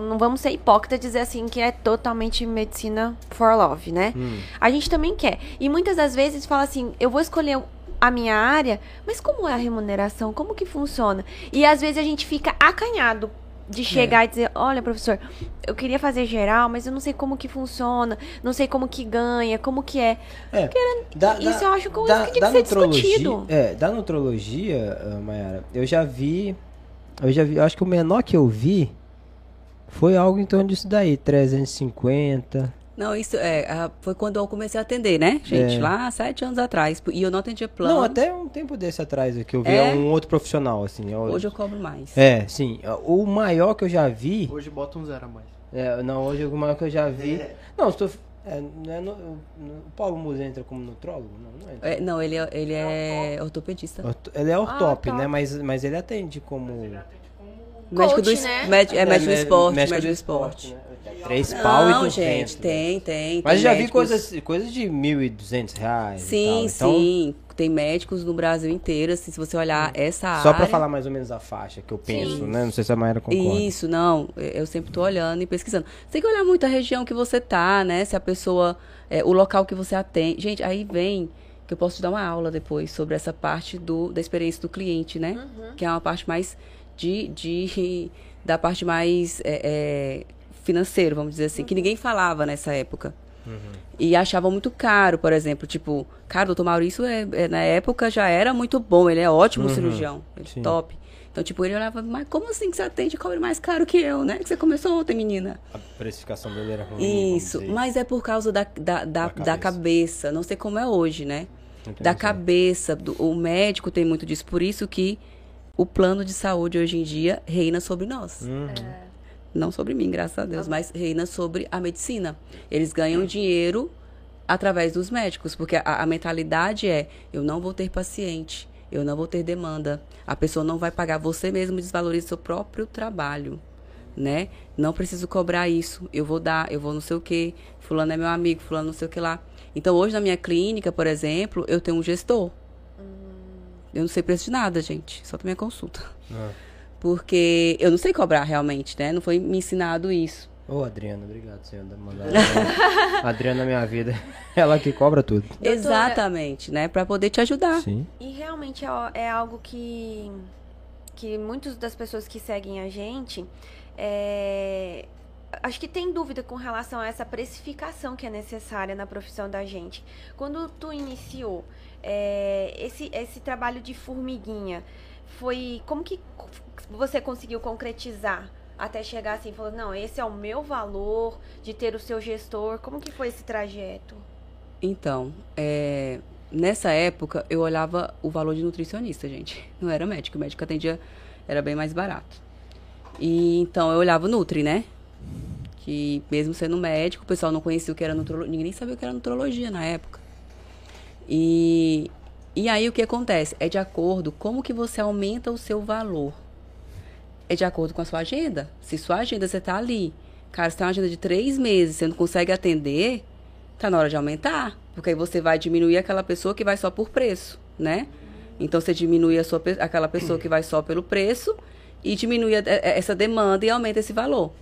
[SPEAKER 3] não vamos ser hipócritas dizer assim que é totalmente medicina for love, né?
[SPEAKER 2] Hum.
[SPEAKER 3] A gente também quer. E muitas das vezes fala assim, eu vou escolher a minha área, mas como é a remuneração? Como que funciona? E às vezes a gente fica acanhado de chegar e dizer, olha, professor, eu queria fazer geral, mas eu não sei como que funciona, não sei como que ganha, como que é.
[SPEAKER 2] É, da,
[SPEAKER 3] Isso
[SPEAKER 2] da-
[SPEAKER 3] eu acho que tinha que ser
[SPEAKER 2] nutrologia-
[SPEAKER 3] discutido.
[SPEAKER 2] É, da nutrologia, Mayara, eu já vi. Eu já vi, eu acho que o menor que eu vi foi algo em torno disso daí, 350.
[SPEAKER 4] Não, isso é, foi quando eu comecei a atender, né, gente?
[SPEAKER 2] É.
[SPEAKER 4] Lá, sete anos atrás. E eu não atendia plano.
[SPEAKER 2] Não, até um tempo desse atrás que eu vi
[SPEAKER 4] É?
[SPEAKER 2] um outro profissional, assim. eu-
[SPEAKER 4] Hoje eu cobro mais.
[SPEAKER 2] É, sim. O maior que eu já vi.
[SPEAKER 1] Hoje bota um zero a mais.
[SPEAKER 2] é, não, hoje o maior que eu já vi. Não, estou. É, não é no- no- o Paulo Musa entra como nutrólogo? Não, não entra.
[SPEAKER 4] É, não, ele é, ele é ortopedista.
[SPEAKER 2] Orto- Ele é ortop,
[SPEAKER 3] Ah,
[SPEAKER 2] né?
[SPEAKER 3] top.
[SPEAKER 2] Mas, mas ele atende como.
[SPEAKER 4] Médico do,
[SPEAKER 3] Coach, né?
[SPEAKER 4] médi- é, médico do esporte,
[SPEAKER 2] médico
[SPEAKER 4] médico
[SPEAKER 2] do
[SPEAKER 4] do esporte.
[SPEAKER 2] né? Três pau e
[SPEAKER 4] Não,
[SPEAKER 2] 200.
[SPEAKER 4] gente,
[SPEAKER 2] né?
[SPEAKER 4] tem, tem.
[SPEAKER 2] Mas
[SPEAKER 4] tem
[SPEAKER 2] já vi
[SPEAKER 4] médicos-
[SPEAKER 2] coisas, coisas de 1.200 reais. e
[SPEAKER 4] Sim,
[SPEAKER 2] tal. Então,
[SPEAKER 4] sim. Tem médicos no Brasil inteiro, assim, se você olhar essa área.
[SPEAKER 2] Só pra falar mais ou menos a faixa que eu penso, né? Não sei se a Mayra concorda.
[SPEAKER 4] Isso, não. Eu sempre tô olhando e pesquisando. Você tem que olhar muito a região que você tá, né? Se a pessoa. é, o local que você atende. Gente, aí vem que eu posso te dar uma aula depois sobre essa parte do, da experiência do cliente, né? Que é uma parte mais de. de da parte mais é, é, financeira, vamos dizer assim, que ninguém falava nessa época. E achavam muito caro, por exemplo, tipo, cara, o doutor Maurício, é, é, na época, já era muito bom, ele é ótimo cirurgião, ele é
[SPEAKER 2] Sim.
[SPEAKER 4] top. Então, tipo, ele olhava, mas como assim que você atende e cobra mais caro que eu, né? Que você começou ontem, menina.
[SPEAKER 2] A precificação dele era ruim.
[SPEAKER 4] Isso, mas é por causa da, da, da,
[SPEAKER 2] Da
[SPEAKER 4] da
[SPEAKER 2] cabeça.
[SPEAKER 4] cabeça. Não sei como é hoje, né?
[SPEAKER 2] Entendi.
[SPEAKER 4] Da cabeça. do- o médico tem muito disso. Por isso que o plano de saúde hoje em dia reina sobre nós.
[SPEAKER 2] Uhum.
[SPEAKER 4] Não sobre mim, graças a Deus, mas reina sobre a medicina. Eles ganham dinheiro através dos médicos, porque a, a mentalidade é: eu não vou ter paciente, eu não vou ter demanda, a pessoa não vai pagar, você mesmo desvaloriza seu próprio trabalho, né? Não preciso cobrar isso, eu vou dar, eu vou não sei o quê, fulano é meu amigo, fulano não sei o que lá. Então, hoje na minha clínica, por exemplo, eu tenho um gestor. Eu não sei preço de nada, gente, só pra minha consulta.
[SPEAKER 2] Ah.
[SPEAKER 4] Porque eu não sei cobrar realmente, né? Não foi me ensinado isso.
[SPEAKER 2] Ô, Adriana, obrigado, senhor, da mandar. Adriana na minha vida. Ela que cobra tudo.
[SPEAKER 4] Exatamente, né? Pra poder te ajudar.
[SPEAKER 2] Sim.
[SPEAKER 3] E realmente é, é algo que, que muitas das pessoas que seguem a gente é, acho que tem dúvida com relação a essa precificação que é necessária na profissão da gente. Quando tu iniciou é, esse, esse trabalho de formiguinha, foi como que você conseguiu concretizar? Até chegar assim, falou, não, esse é o meu valor de ter o seu gestor. Como que foi esse trajeto?
[SPEAKER 4] Então, é, nessa época, eu olhava o valor de nutricionista, gente. Não era médico. O médico atendia, era bem mais barato. E então eu olhava o Nutri, né? Que mesmo sendo médico, o pessoal não conhecia o que era nutrologia. Ninguém sabia o que era nutrologia na época. E, e aí o que acontece? É de acordo como que você aumenta o seu valor. É de acordo com a sua agenda. Se sua agenda você tá ali, cara, você tem uma agenda de três meses, você não consegue atender, tá na hora de aumentar. Porque aí você vai diminuir aquela pessoa que vai só por preço, né? Então você diminui a sua, aquela pessoa que vai só pelo preço e diminui a- a- essa demanda e aumenta esse valor.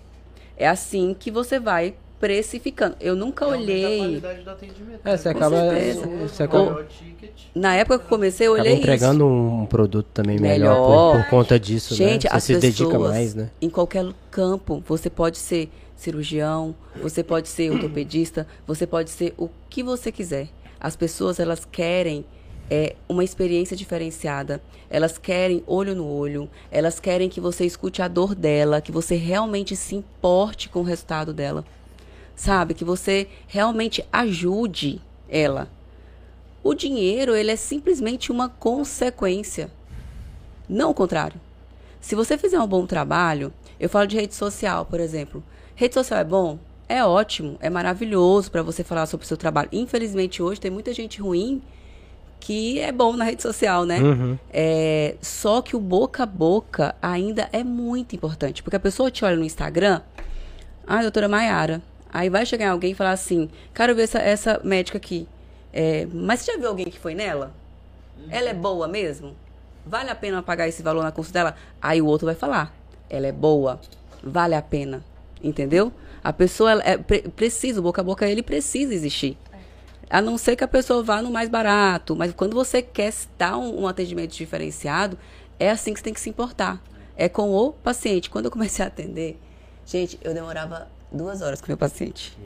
[SPEAKER 4] É assim que você vai precificando. Eu nunca
[SPEAKER 1] a
[SPEAKER 4] olhei.
[SPEAKER 1] qualidade do atendimento.
[SPEAKER 2] É,
[SPEAKER 1] né?
[SPEAKER 2] você
[SPEAKER 1] Com
[SPEAKER 2] acaba- você acaba-
[SPEAKER 1] maior o ticket,
[SPEAKER 4] Na época que eu comecei, eu
[SPEAKER 2] Acaba
[SPEAKER 4] olhei
[SPEAKER 2] entregando um produto também melhor,
[SPEAKER 4] Melhor.
[SPEAKER 2] Por, por conta disso,
[SPEAKER 4] Gente,
[SPEAKER 2] né? Você
[SPEAKER 4] as
[SPEAKER 2] se dedica
[SPEAKER 4] pessoas,
[SPEAKER 2] mais, né?
[SPEAKER 4] Em qualquer campo, você pode ser cirurgião, você pode ser ortopedista, você pode ser o que você quiser. As pessoas, elas querem é uma experiência diferenciada. Elas querem olho no olho, elas querem que você escute a dor dela, que você realmente se importe com o resultado dela. Sabe? Que você realmente ajude ela. O dinheiro, ele é simplesmente uma consequência. Não o contrário. Se você fizer um bom trabalho, eu falo de rede social, por exemplo. Rede social é bom? É ótimo, é maravilhoso para você falar sobre o seu trabalho. Infelizmente, hoje tem muita gente ruim que é bom na rede social, né?
[SPEAKER 2] Uhum.
[SPEAKER 4] É, só que o boca a boca ainda é muito importante. Porque a pessoa te olha no Instagram, ah, doutora Maiara. Aí vai chegar alguém e falar assim, quero ver essa, essa médica aqui. É, mas você já viu alguém que foi nela? Ela é boa mesmo? Vale a pena pagar esse valor na consulta dela? Aí o outro vai falar, ela é boa, vale a pena. Entendeu? A pessoa ela é, pre- precisa, boca a boca ele precisa existir. A não ser que a pessoa vá no mais barato. Mas quando você quer dar um, um atendimento diferenciado, é assim que você tem que se importar. É com o paciente. Quando eu comecei a atender, gente, eu demorava duas horas com o meu paciente.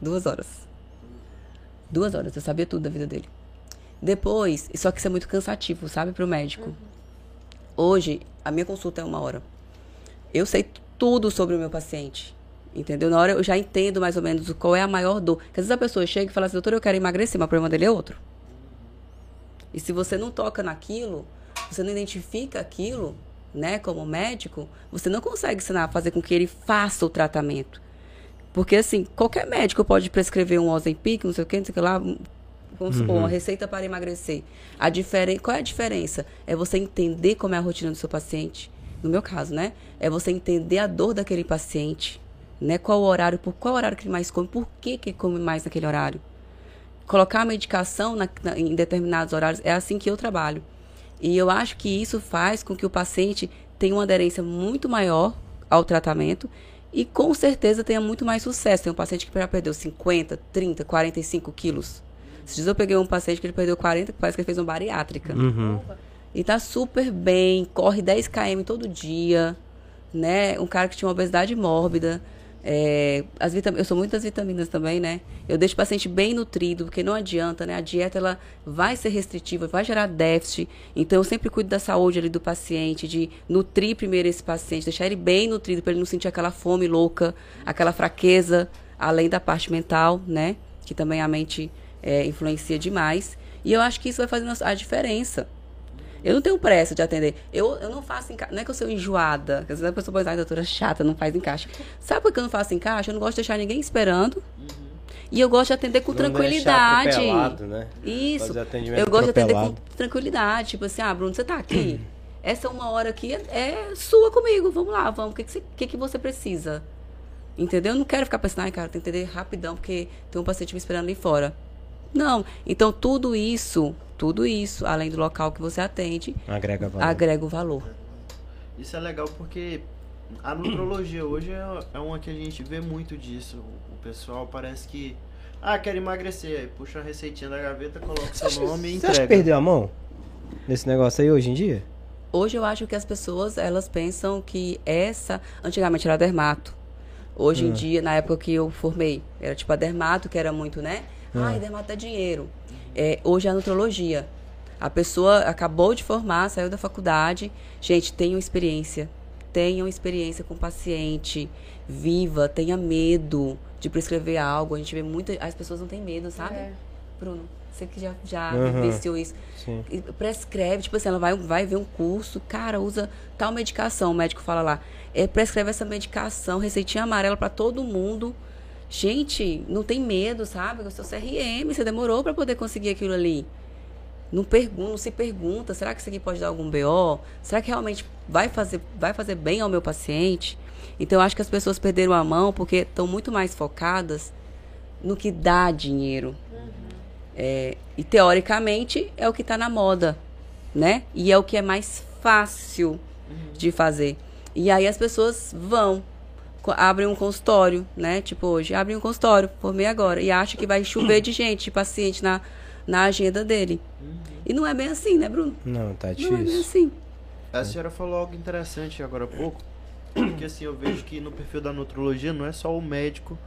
[SPEAKER 4] Duas horas. Duas horas. Eu sabia tudo da vida dele. Depois, só que isso é muito cansativo, sabe, para o médico. Hoje, a minha consulta é uma hora. Eu sei tudo sobre o meu paciente. Entendeu? Na hora eu já entendo mais ou menos qual é a maior dor. Porque às vezes a pessoa chega e fala assim, doutor, eu quero emagrecer, mas o problema dele é outro. E se você não toca naquilo, você não identifica aquilo, né, como médico, você não consegue ensinar, fazer com que ele faça o tratamento. Porque, assim, qualquer médico pode prescrever um Ozempic, não sei o que, não sei o que lá, vamos supor, uma receita para emagrecer. A diferen... Qual é a diferença? É você entender como é a rotina do seu paciente. No meu caso, né? É você entender a dor daquele paciente, né? Qual o horário, por qual horário que ele mais come, por que, que ele come mais naquele horário. Colocar a medicação na- na- em determinados horários, é assim que eu trabalho. E eu acho que isso faz com que o paciente tenha uma aderência muito maior ao tratamento e com certeza tenha muito mais sucesso. Tem um paciente que já perdeu 50, 30, 45 quilos. Esses dias eu peguei um paciente que ele perdeu 40, que parece que ele fez uma bariátrica.
[SPEAKER 2] Uhum.
[SPEAKER 4] E tá super bem, corre 10 km todo dia, né? Um cara que tinha uma obesidade mórbida. É, as vitam- eu sou muito das vitaminas também, né? Eu deixo o paciente bem nutrido, porque não adianta, né? A dieta ela vai ser restritiva, vai gerar déficit. Então eu sempre cuido da saúde ali do paciente, de nutrir primeiro esse paciente, deixar ele bem nutrido para ele não sentir aquela fome louca, aquela fraqueza, além da parte mental, né? Que também a mente é, influencia demais. E eu acho que isso vai fazendo a diferença. Eu não tenho pressa de atender. Eu, eu não faço encaixe. Não é que eu sou enjoada. Às vezes a pessoa pode dizer, "Ai, doutora chata, não faz encaixe. Sabe por que eu não faço encaixe? Eu não gosto de deixar ninguém esperando. E eu gosto de atender com
[SPEAKER 2] Não
[SPEAKER 4] tranquilidade.
[SPEAKER 2] atropelado, né?
[SPEAKER 4] Isso. Eu gosto de atender com tranquilidade. Tipo assim, ah, Bruno, você tá aqui? Essa uma hora aqui é, é sua comigo. Vamos lá, vamos. O que, que, você, que, que você precisa? Entendeu? Eu não quero ficar pensando, ai, cara, tem que entender rapidão, porque tem um paciente me esperando ali fora. Não. Então, tudo isso, tudo isso, além do local que você atende,
[SPEAKER 2] Agrega valor.
[SPEAKER 4] agrega o valor.
[SPEAKER 1] Isso é legal porque a nutrologia hoje é, é uma que a gente vê muito disso. O pessoal parece que. Ah, quero emagrecer. Aí puxa a receitinha da gaveta, coloca seu nome e
[SPEAKER 2] Você acha
[SPEAKER 1] entrega.
[SPEAKER 2] que perdeu a mão nesse negócio aí hoje em dia?
[SPEAKER 4] Hoje eu acho que as pessoas, elas pensam que essa, antigamente era dermato. Hoje em dia, na época que eu formei, era tipo a dermato, que era muito, né? Ai, dermato é dinheiro. É, hoje é a nutrologia. A pessoa acabou de formar, saiu da faculdade. Gente, tenham experiência. Tenham experiência com o paciente. Viva, tenha medo de prescrever algo. A gente vê muita. As pessoas não têm medo, sabe?
[SPEAKER 3] É.
[SPEAKER 4] Bruno, você que já, já
[SPEAKER 2] Uhum.
[SPEAKER 4] vivenciou isso.
[SPEAKER 2] Sim.
[SPEAKER 4] Prescreve, tipo assim, ela vai, vai ver um curso, cara, usa tal medicação, o médico fala lá, é, prescreve essa medicação, receitinha amarela pra todo mundo. Gente, não tem medo, sabe? Eu sou CRM, você demorou pra poder conseguir aquilo ali. Não, pergunta, não se pergunta, será que isso aqui pode dar algum BO? Será que realmente vai fazer, vai fazer bem ao meu paciente? Então, eu acho que as pessoas perderam a mão porque estão muito mais focadas no que dá dinheiro. É, e teoricamente é o que está na moda, né? E é o que é mais fácil de fazer. E aí as pessoas vão, abrem um consultório, né? Tipo hoje, abrem um consultório, formei agora, e acha que vai chover de gente, de paciente na, na agenda dele. E não é bem assim, né, Bruno?
[SPEAKER 2] Não, tá
[SPEAKER 4] Não é bem
[SPEAKER 2] difícil.
[SPEAKER 4] assim.
[SPEAKER 1] A senhora falou algo interessante agora há pouco. Porque assim, eu vejo que no perfil da nutrologia não é só o médico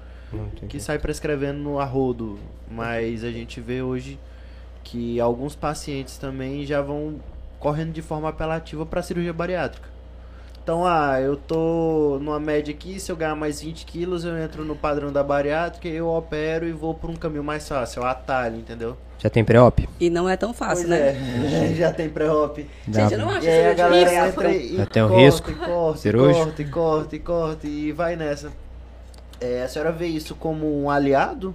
[SPEAKER 1] que sai prescrevendo no arrodo, mas a gente vê hoje que alguns pacientes também já vão correndo de forma apelativa para cirurgia bariátrica. Então, ah, eu tô numa média aqui, se eu ganhar mais 20 quilos, eu entro no padrão da bariátrica, eu opero e vou por um caminho mais fácil, é o atalho, entendeu?
[SPEAKER 2] Já tem pré-op?
[SPEAKER 4] E não é tão fácil,
[SPEAKER 1] Pois
[SPEAKER 4] né?
[SPEAKER 1] é, já tem pré-op.
[SPEAKER 4] Gente, eu não acho
[SPEAKER 1] E aí a galera entra e,
[SPEAKER 2] Já tem um
[SPEAKER 1] corta,
[SPEAKER 2] risco
[SPEAKER 1] e corta, e corta, e corta, e corta, e vai nessa. É, a senhora vê isso como um aliado?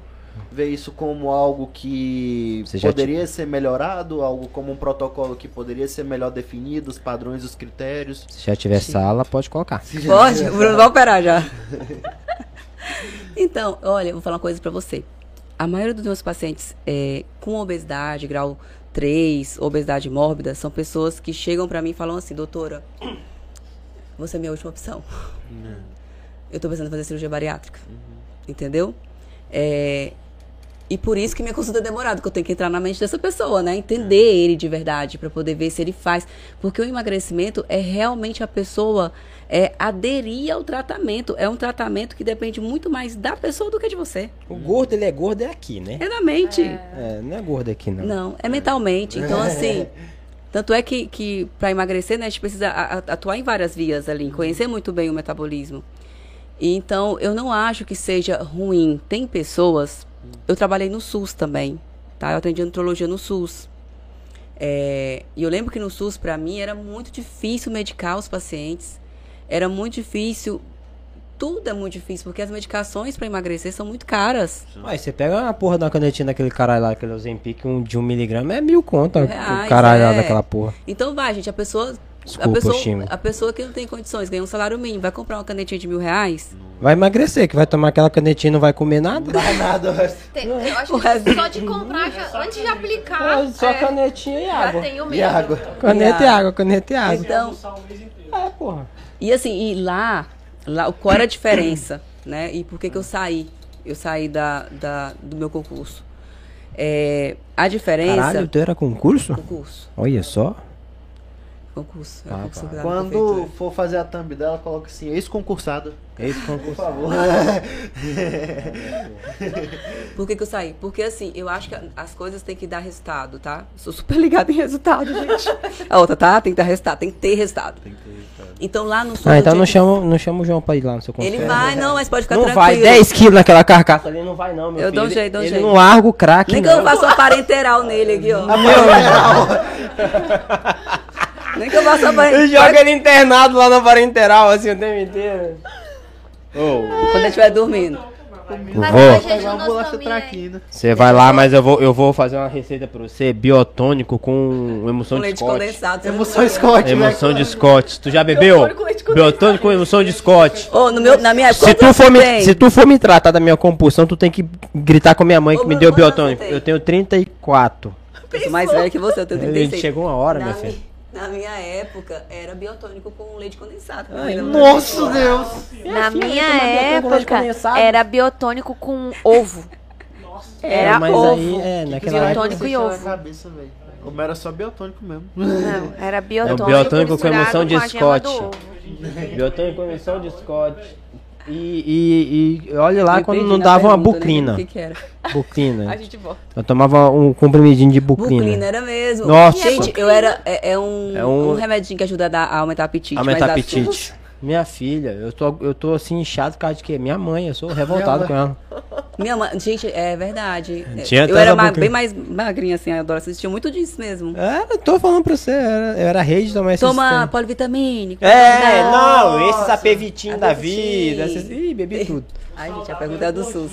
[SPEAKER 1] Vê isso como algo que
[SPEAKER 2] Você já
[SPEAKER 1] poderia ser melhorado? Algo como um protocolo que poderia ser melhor definido, os padrões, os critérios?
[SPEAKER 2] Se já tiver sala, pode colocar.
[SPEAKER 4] Pode, o Bruno vai operar já. então, olha, eu vou falar uma coisa pra você. A maioria dos meus pacientes é, com obesidade, grau 3, obesidade mórbida, são pessoas que chegam pra mim e falam assim, doutora, você é minha última opção. Eu tô pensando em fazer cirurgia bariátrica. Entendeu? É, e por isso que minha consulta é demorada, porque eu tenho que entrar na mente dessa pessoa, né? Entender ele de verdade, pra poder ver se ele faz. Porque o emagrecimento é realmente a pessoa é, aderir ao tratamento. É um tratamento que depende muito mais da pessoa do que de você.
[SPEAKER 2] O gordo, ele é gordo, é aqui, né?
[SPEAKER 4] É da mente.
[SPEAKER 2] É, não é gordo aqui, não.
[SPEAKER 4] Não, é mentalmente. Então, assim. Tanto é que, que para emagrecer, né, a gente precisa atuar em várias vias ali, conhecer muito bem o metabolismo. Então, eu não acho que seja ruim. Tem pessoas. Eu trabalhei no SUS também, tá? Eu atendi nutrologia no SUS. É, e eu lembro que no SUS, para mim, era muito difícil medicar os pacientes. Era muito difícil. Tudo é muito difícil, porque as medicações para emagrecer são muito caras.
[SPEAKER 2] Mas você pega uma porra da canetinha daquele caralho lá, aquele Ozempic, um de um miligrama, é mil conto
[SPEAKER 4] Reais,
[SPEAKER 2] o caralho lá
[SPEAKER 4] é.
[SPEAKER 2] daquela porra.
[SPEAKER 4] Então vai, gente, a pessoa.
[SPEAKER 2] Desculpa,
[SPEAKER 4] a, pessoa a pessoa que não tem condições, ganha um salário mínimo, vai comprar uma canetinha de mil reais?
[SPEAKER 2] Vai emagrecer, que vai tomar aquela canetinha e não vai comer nada.
[SPEAKER 1] Não dá nada, mas
[SPEAKER 3] Tem- eu acho que só de comprar, já- antes de aplicar.
[SPEAKER 2] É, só
[SPEAKER 3] é,
[SPEAKER 2] canetinha e
[SPEAKER 3] Já
[SPEAKER 2] água.
[SPEAKER 3] tem o
[SPEAKER 1] e
[SPEAKER 3] mesmo.
[SPEAKER 1] água.
[SPEAKER 2] Caneta e
[SPEAKER 4] E
[SPEAKER 2] água, caneta e água.
[SPEAKER 4] Então,
[SPEAKER 2] É, porra.
[SPEAKER 4] e assim, e lá, lá, qual era a diferença, né? E por que que eu saí? Eu saí da, da, do meu concurso. É, a diferença...
[SPEAKER 2] Caralho, tu era concurso?
[SPEAKER 4] Concurso,
[SPEAKER 2] Olha só.
[SPEAKER 4] Concurso. é
[SPEAKER 2] Ah,
[SPEAKER 4] concurso
[SPEAKER 2] tá.
[SPEAKER 1] Quando
[SPEAKER 4] prefeitura.
[SPEAKER 1] for fazer a thumb dela, coloca assim, ex-concursado.
[SPEAKER 2] Esse
[SPEAKER 1] Por favor.
[SPEAKER 4] Por que, que eu saí? Porque assim, eu acho que a- as coisas têm que dar resultado, tá? Sou super ligada em resultado, gente. A outra, tá? Tem que dar resultado, tem que ter resultado. Então lá no sul.
[SPEAKER 2] Ah,
[SPEAKER 4] eu
[SPEAKER 2] então não chama, não chama o João pra ir lá no seu concurso.
[SPEAKER 4] Ele vai, não, mas pode ficar
[SPEAKER 2] Não
[SPEAKER 4] tranquilo.
[SPEAKER 2] vai, 10 quilos naquela carcaça ali, não vai não, meu
[SPEAKER 4] Eu
[SPEAKER 2] filho.
[SPEAKER 4] dou um jeito, dou um
[SPEAKER 2] Ele
[SPEAKER 4] jeito.
[SPEAKER 2] não larga o crack,
[SPEAKER 4] Nem que
[SPEAKER 2] não.
[SPEAKER 4] eu faça uma parenteral nele aqui, ó. Nem que eu uma
[SPEAKER 2] Ele
[SPEAKER 4] parenteral.
[SPEAKER 2] joga ele internado lá na parenteral, assim, o tempo inteiro.
[SPEAKER 4] Quando ele estiver dormindo.
[SPEAKER 2] Vou.
[SPEAKER 1] Pegar uma bolacha traquina.
[SPEAKER 2] Você vai lá, mas eu vou, eu vou fazer uma receita pra você, biotônico com emoção
[SPEAKER 4] Com
[SPEAKER 2] de
[SPEAKER 4] leite
[SPEAKER 2] Scott.
[SPEAKER 4] condensado.
[SPEAKER 1] Emoção
[SPEAKER 4] vai-
[SPEAKER 1] Scott,
[SPEAKER 2] Emoção
[SPEAKER 1] né?
[SPEAKER 2] de Scott. Tu já bebeu?
[SPEAKER 4] Biotônico com
[SPEAKER 2] emoção de Scott.
[SPEAKER 4] Ô, no meu, na minha.
[SPEAKER 2] Se tu, for me, se tu for me tratar da minha compulsão, tu tem que gritar com a minha mãe que me deu biotônico. Eu tenho 34.
[SPEAKER 4] Eu sou mais velha que você, eu tenho
[SPEAKER 2] Ele
[SPEAKER 4] 36.
[SPEAKER 2] chegou uma hora,
[SPEAKER 4] na
[SPEAKER 2] minha
[SPEAKER 4] mi-
[SPEAKER 2] filha.
[SPEAKER 4] Na minha época, era biotônico com leite condensado.
[SPEAKER 2] Ai,
[SPEAKER 1] Nossa, Deus.
[SPEAKER 3] Na minha época, era biotônico com ovo. Era
[SPEAKER 2] mas
[SPEAKER 3] ovo.
[SPEAKER 2] aí, é, naquela época...
[SPEAKER 3] Biotônico e
[SPEAKER 1] Você tinha
[SPEAKER 3] ovo.
[SPEAKER 1] cabeça, velho. O meu era só biotônico mesmo.
[SPEAKER 3] Não, era biotônico,
[SPEAKER 2] biotônico com emoção de
[SPEAKER 3] com
[SPEAKER 2] Scott. Biotônico com emoção de Scott. E, e, e olha lá
[SPEAKER 4] Eu
[SPEAKER 2] quando não dava uma
[SPEAKER 4] pergunta, né. O que, que era?
[SPEAKER 2] Buclina.
[SPEAKER 4] A gente volta.
[SPEAKER 2] Eu tomava um comprimidinho de buclina.
[SPEAKER 4] Buclina era mesmo.
[SPEAKER 2] Nossa.
[SPEAKER 4] Gente, eu era. É, é um,
[SPEAKER 2] É um-
[SPEAKER 4] um... remedinho que ajuda a, dar- a aumentar o apetite.
[SPEAKER 2] Aumentar
[SPEAKER 4] mas
[SPEAKER 2] apetite. Minha filha, eu tô, eu tô assim inchado por causa de quê? Minha mãe, eu sou revoltado com ela.
[SPEAKER 4] Minha mãe, gente, é verdade.
[SPEAKER 2] Tinha
[SPEAKER 4] eu era ma- bem mais magrinha, assim, a Dora assistia muito disso mesmo.
[SPEAKER 2] É, eu tô falando pra você, eu era, eu era rei de tomar esse
[SPEAKER 4] Toma polivitamínico.
[SPEAKER 2] É,
[SPEAKER 4] Não.
[SPEAKER 2] não, esses apevitinhos da vida. Esses, ih, bebi tudo.
[SPEAKER 4] Ai, gente, a pergunta é do SUS.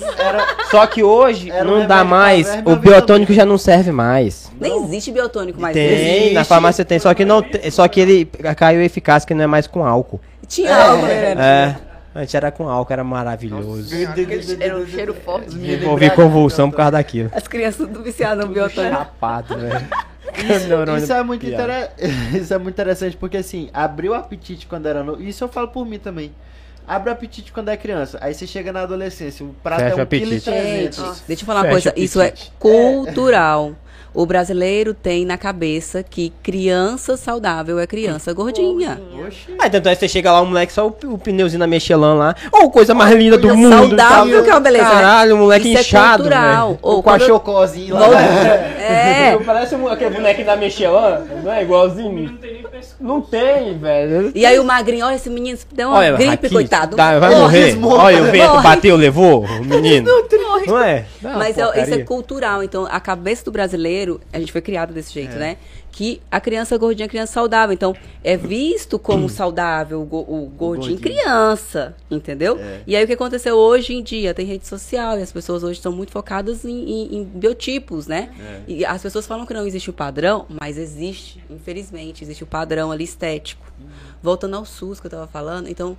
[SPEAKER 2] Só que hoje
[SPEAKER 1] Era
[SPEAKER 2] não dá mais, o biotônico já não serve mais.
[SPEAKER 4] Nem existe biotônico mais.
[SPEAKER 2] Tem,
[SPEAKER 1] existe.
[SPEAKER 2] na farmácia tem, só que não, só que ele caiu eficácia que não é mais com álcool.
[SPEAKER 4] Tinha algo, né?
[SPEAKER 2] É, antes era com álcool, era maravilhoso.
[SPEAKER 3] Era um cheiro forte.
[SPEAKER 2] Desenvolvi convulsão por causa daquilo.
[SPEAKER 4] As crianças tudo viciadas no biotônico.
[SPEAKER 2] Chapado, velho.
[SPEAKER 1] Isso, isso é muito inter... isso é muito interessante porque assim, abriu o apetite quando era novo. Isso eu falo por mim também. Abre o apetite quando é criança. Aí você chega na adolescência, o prato
[SPEAKER 2] Fecha o
[SPEAKER 1] é um quilo e
[SPEAKER 2] apetite.
[SPEAKER 4] Gente, deixa eu falar uma
[SPEAKER 2] Fecha
[SPEAKER 4] coisa.
[SPEAKER 2] o
[SPEAKER 4] Isso é cultural. O brasileiro tem na cabeça que criança saudável é criança gordinha.
[SPEAKER 1] Oxi.
[SPEAKER 2] Ah, tanto é que você chega lá, o moleque só o, o pneuzinho na Michelin lá. Ou coisa mais linda do mundo.
[SPEAKER 4] saudável que é uma beleza, né?
[SPEAKER 2] Caralho, o moleque
[SPEAKER 4] Isso é
[SPEAKER 2] inchado.
[SPEAKER 4] cultural.
[SPEAKER 2] velho.
[SPEAKER 4] Ou
[SPEAKER 1] com a chocozinha lá.
[SPEAKER 4] É.
[SPEAKER 2] Parece um- aquele bonequinho da Michelin, não é igualzinho? Não tem, velho.
[SPEAKER 4] E aí o magrinho, olha esse menino, deu uma
[SPEAKER 2] Olha,
[SPEAKER 4] gripe,
[SPEAKER 2] aqui,
[SPEAKER 4] coitado.
[SPEAKER 2] tá, vai
[SPEAKER 4] Morre.
[SPEAKER 2] morrer.
[SPEAKER 1] morre.
[SPEAKER 2] Olha, o vento
[SPEAKER 4] Morre.
[SPEAKER 2] bateu, levou o menino. Não é? Dá uma
[SPEAKER 4] Mas é- isso é cultural. Então, a cabeça do brasileiro, a gente foi criado desse jeito, né? Que a criança gordinha é criança saudável. Então, é visto como saudável o, go- o gordinho,
[SPEAKER 1] gordinho.
[SPEAKER 4] criança, entendeu?
[SPEAKER 1] É.
[SPEAKER 4] E aí, o que aconteceu hoje em dia? Tem rede social e as pessoas hoje estão muito focadas em, em- em biotipos, né? E as pessoas falam que não existe o padrão, mas existe, infelizmente. Existe o padrão ali estético. Voltando ao SUS que eu tava falando, então,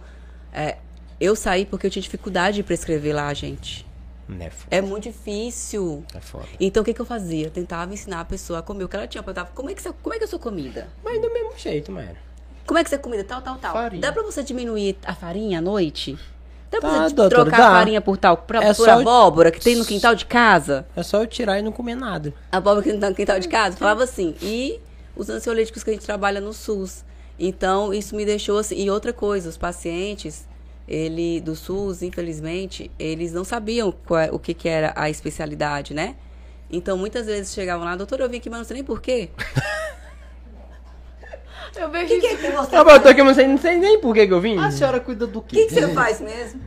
[SPEAKER 4] é, eu saí porque eu tinha dificuldade de prescrever lá, gente.
[SPEAKER 2] É.
[SPEAKER 4] É muito difícil.
[SPEAKER 2] É foda.
[SPEAKER 4] Então, o que, que eu fazia? Eu tentava ensinar a pessoa a comer o que ela tinha. Eu perguntava, como é que, você, como é que é a sua comida?
[SPEAKER 2] Mas do mesmo jeito, mano.
[SPEAKER 4] Como é que você é comida? Tal, tal, tal.
[SPEAKER 1] Farinha.
[SPEAKER 4] Dá pra você diminuir a farinha à noite? Dá pra
[SPEAKER 2] Tá,
[SPEAKER 4] você
[SPEAKER 2] doutora,
[SPEAKER 4] trocar
[SPEAKER 2] dá.
[SPEAKER 4] a farinha por tal, pra,
[SPEAKER 2] É
[SPEAKER 4] por abóbora que tem no quintal de casa?
[SPEAKER 2] É só eu tirar e não comer nada.
[SPEAKER 4] A abóbora que tem no quintal de casa? Falava assim. E os ansiolíticos que a gente trabalha no SUS. Então, isso me deixou assim. E outra coisa, os pacientes ele do SUS, infelizmente, eles não sabiam qual é- o que, que era a especialidade, né? Então, muitas vezes chegavam lá, doutor, eu vim aqui, mas não sei nem por quê.
[SPEAKER 3] Eu
[SPEAKER 4] O
[SPEAKER 3] vejo
[SPEAKER 4] que, que é que você
[SPEAKER 2] Ah, eu tô aqui, mas não sei, nem por que que eu vim.
[SPEAKER 1] A senhora cuida do
[SPEAKER 4] O
[SPEAKER 1] quê?
[SPEAKER 4] que, que você faz mesmo?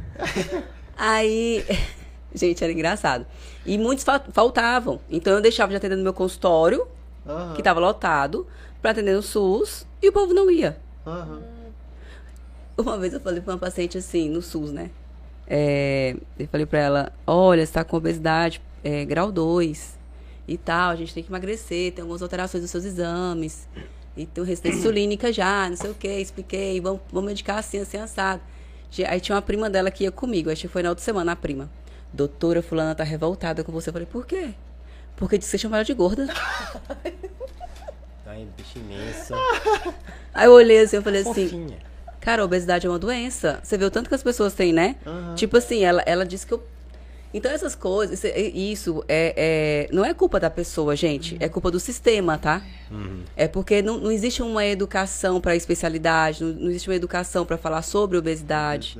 [SPEAKER 4] Aí, gente, era engraçado. E muitos fa- faltavam. Então eu deixava de atender no meu consultório,
[SPEAKER 1] Aham,
[SPEAKER 4] que estava lotado, para atender no SUS, e o povo não ia.
[SPEAKER 1] aham.
[SPEAKER 4] Uma vez eu falei para uma paciente assim, no SUS, né? É, eu falei para ela: olha, você tá com obesidade é, grau 2 e tal, a gente tem que emagrecer, tem algumas alterações nos seus exames, e tem resistência insulínica já, não sei o que, expliquei, vamos, vamos medicar assim, assim, assado. Aí tinha uma prima dela que ia comigo, acho que foi na outra semana a prima. Doutora Fulana tá revoltada com você. Eu falei, por quê? Porque disse que você chamou ela de gorda.
[SPEAKER 2] Ai, bicho imenso.
[SPEAKER 4] Aí eu olhei assim, eu falei assim,
[SPEAKER 2] Fofinha.
[SPEAKER 4] Cara, a obesidade é uma doença. Você vê o tanto que as pessoas têm, né?
[SPEAKER 1] Aham.
[SPEAKER 4] Tipo assim, ela, ela disse que eu. Então, essas coisas, isso, é- é, não é culpa da pessoa, gente. É culpa do sistema, tá? É porque não, não existe uma educação para especialidade, não, não existe uma educação para falar sobre obesidade,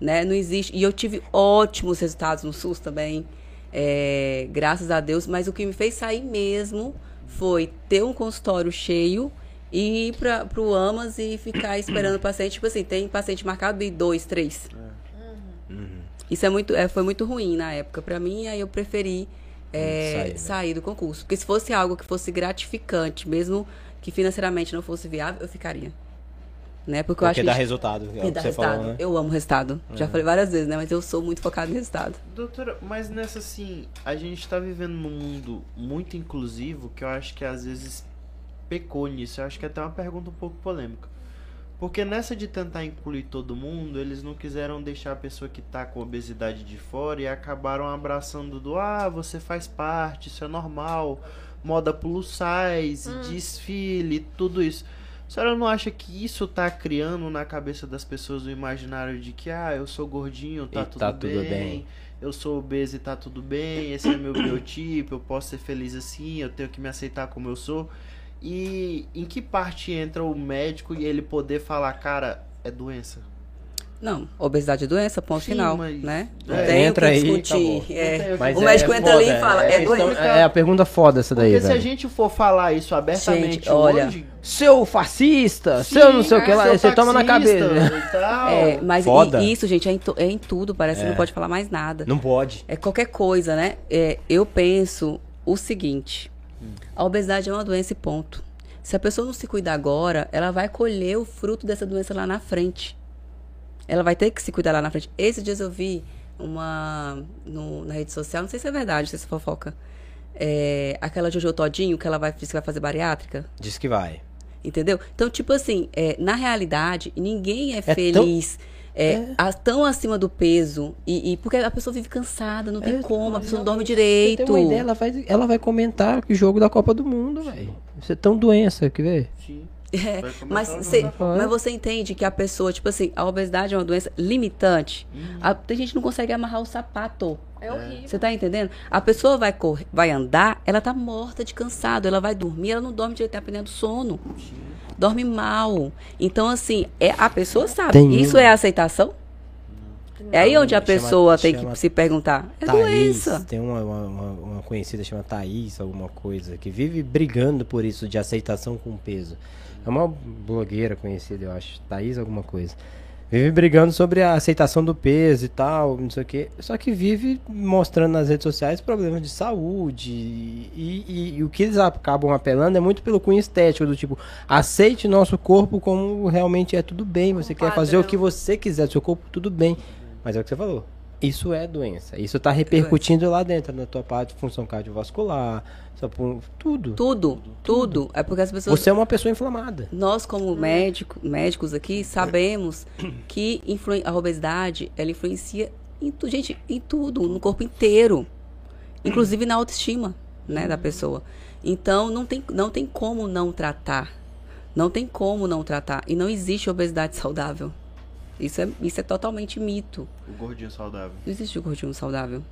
[SPEAKER 4] né? Não existe. E eu tive ótimos resultados no SUS também, é, graças a Deus. Mas o que me fez sair mesmo foi ter um consultório cheio e ir para o AMAS e ficar esperando o paciente. Tipo assim, tem paciente marcado e dois, três. Isso é muito, é, foi muito ruim na época para mim, aí eu preferi é,
[SPEAKER 2] Sair, né?
[SPEAKER 4] sair do concurso. Porque se fosse algo que fosse gratificante, mesmo que financeiramente não fosse viável, eu ficaria. Né? Porque eu acho
[SPEAKER 2] Porque
[SPEAKER 4] que
[SPEAKER 2] dá
[SPEAKER 4] gente-
[SPEAKER 2] resultado. É o
[SPEAKER 4] porque
[SPEAKER 2] que
[SPEAKER 4] dá
[SPEAKER 2] você
[SPEAKER 4] resultado.
[SPEAKER 2] falou, né?
[SPEAKER 4] Eu amo resultado. Já falei várias vezes, né? Mas eu sou muito focada em resultado.
[SPEAKER 1] Doutora, mas nessa assim, a gente tá vivendo num mundo muito inclusivo que eu acho que às vezes pecou nisso. Eu acho que é até uma pergunta um pouco polêmica. Porque nessa de tentar incluir todo mundo, eles não quiseram deixar a pessoa que tá com obesidade de fora e acabaram abraçando do ah, você faz parte, isso é normal, moda plus size, desfile, tudo isso. A senhora não acha que isso tá criando na cabeça das pessoas o imaginário de que ah, eu sou gordinho, tá,
[SPEAKER 2] E
[SPEAKER 1] tudo,
[SPEAKER 2] tá tudo
[SPEAKER 1] bem,
[SPEAKER 2] bem.
[SPEAKER 1] eu sou obeso e tá tudo bem, esse é meu biotipo, eu posso ser feliz assim, eu tenho que me aceitar como eu sou. E em que parte entra o médico e ele poder falar, cara, é doença?
[SPEAKER 4] Não, obesidade é doença, ponto
[SPEAKER 1] Sim,
[SPEAKER 4] final,
[SPEAKER 1] mas-
[SPEAKER 4] né? Não
[SPEAKER 1] É,
[SPEAKER 4] tem
[SPEAKER 2] entra
[SPEAKER 4] o que
[SPEAKER 2] aí,
[SPEAKER 4] discutir.
[SPEAKER 2] acabou.
[SPEAKER 4] É.
[SPEAKER 2] Mas
[SPEAKER 4] O médico entra ali e
[SPEAKER 2] foda,
[SPEAKER 4] fala, é
[SPEAKER 2] questão-
[SPEAKER 4] doença.
[SPEAKER 2] É a pergunta foda essa daí,
[SPEAKER 1] Porque se a
[SPEAKER 2] velho.
[SPEAKER 1] gente for falar isso abertamente
[SPEAKER 4] Gente, olha,
[SPEAKER 1] hoje,
[SPEAKER 2] Seu fascista,
[SPEAKER 1] sim,
[SPEAKER 2] seu não sei o que lá, você toma na cabeça.
[SPEAKER 1] e tal.
[SPEAKER 4] É, mas
[SPEAKER 2] Foda.
[SPEAKER 4] isso, gente, é em, é em tudo, parece que não pode falar mais nada.
[SPEAKER 2] Não pode.
[SPEAKER 4] É qualquer coisa, né? É, eu penso o seguinte: a obesidade é uma doença e ponto. Se a pessoa não se cuidar agora, ela vai colher o fruto dessa doença lá na frente. Ela vai ter que se cuidar lá na frente. Esses dias eu vi uma no- na rede social, não sei se é verdade, não sei se é fofoca. É, aquela Jojo Todinho que ela vai, disse que vai fazer bariátrica.
[SPEAKER 2] Diz que vai.
[SPEAKER 4] Entendeu? Então, tipo assim, é, na realidade, ninguém é,
[SPEAKER 2] tão-
[SPEAKER 4] feliz. É, a- tão acima do peso. E, e porque a pessoa vive cansada, não tem
[SPEAKER 2] É,
[SPEAKER 4] como, a pessoa não dorme
[SPEAKER 2] Você
[SPEAKER 4] direito.
[SPEAKER 2] tem uma ideia, ela vai, ela vai comentar que o jogo da Copa do Mundo, velho. Você é tão doença, quer ver?
[SPEAKER 1] Sim.
[SPEAKER 4] É, mas, cê- mas você entende que a pessoa, tipo assim, a obesidade é uma doença limitante.
[SPEAKER 1] Uhum.
[SPEAKER 4] A, tem gente que não consegue amarrar o sapato.
[SPEAKER 3] É horrível.
[SPEAKER 4] Você tá entendendo? A pessoa vai correr, vai andar, ela tá morta de cansado, ela vai dormir, ela não dorme direito, tá perdendo sono. Dorme mal. Então, assim, é, a pessoa sabe.
[SPEAKER 2] Tem
[SPEAKER 4] Isso
[SPEAKER 2] uma-
[SPEAKER 4] é aceitação? É aí onde a
[SPEAKER 2] Chama-
[SPEAKER 4] pessoa tem que se perguntar. É
[SPEAKER 2] Thaís,
[SPEAKER 4] doença.
[SPEAKER 2] tem uma, uma, uma- uma conhecida chama Thaís, alguma coisa, que vive brigando por isso de aceitação com peso. É uma blogueira conhecida, eu acho. Thaís, alguma coisa. Vive brigando sobre a aceitação do peso e tal, não sei o quê. Só que vive mostrando nas redes sociais problemas de saúde. E, e- e o que eles acabam apelando é muito pelo cunho estético, do tipo, aceite nosso corpo como realmente é tudo bem. Você
[SPEAKER 3] Com
[SPEAKER 2] quer fazer o que você quiser do seu corpo, tudo bem. Mas é o que você falou. Isso é doença. Isso tá repercutindo lá dentro, na tua parte de função cardiovascular, pu- tudo.
[SPEAKER 4] Tudo, tudo. É porque as pessoas.
[SPEAKER 2] Você é uma pessoa inflamada.
[SPEAKER 4] Nós, como médico, médicos aqui, sabemos que influen- a obesidade, ela influencia em, tu- gente, em tudo, no corpo inteiro. Inclusive na autoestima, né, da pessoa. Então, não tem, não tem como não tratar. Não tem como não tratar. E não existe obesidade saudável. Isso é, isso é totalmente mito.
[SPEAKER 1] O gordinho saudável.
[SPEAKER 4] Não existe o gordinho saudável.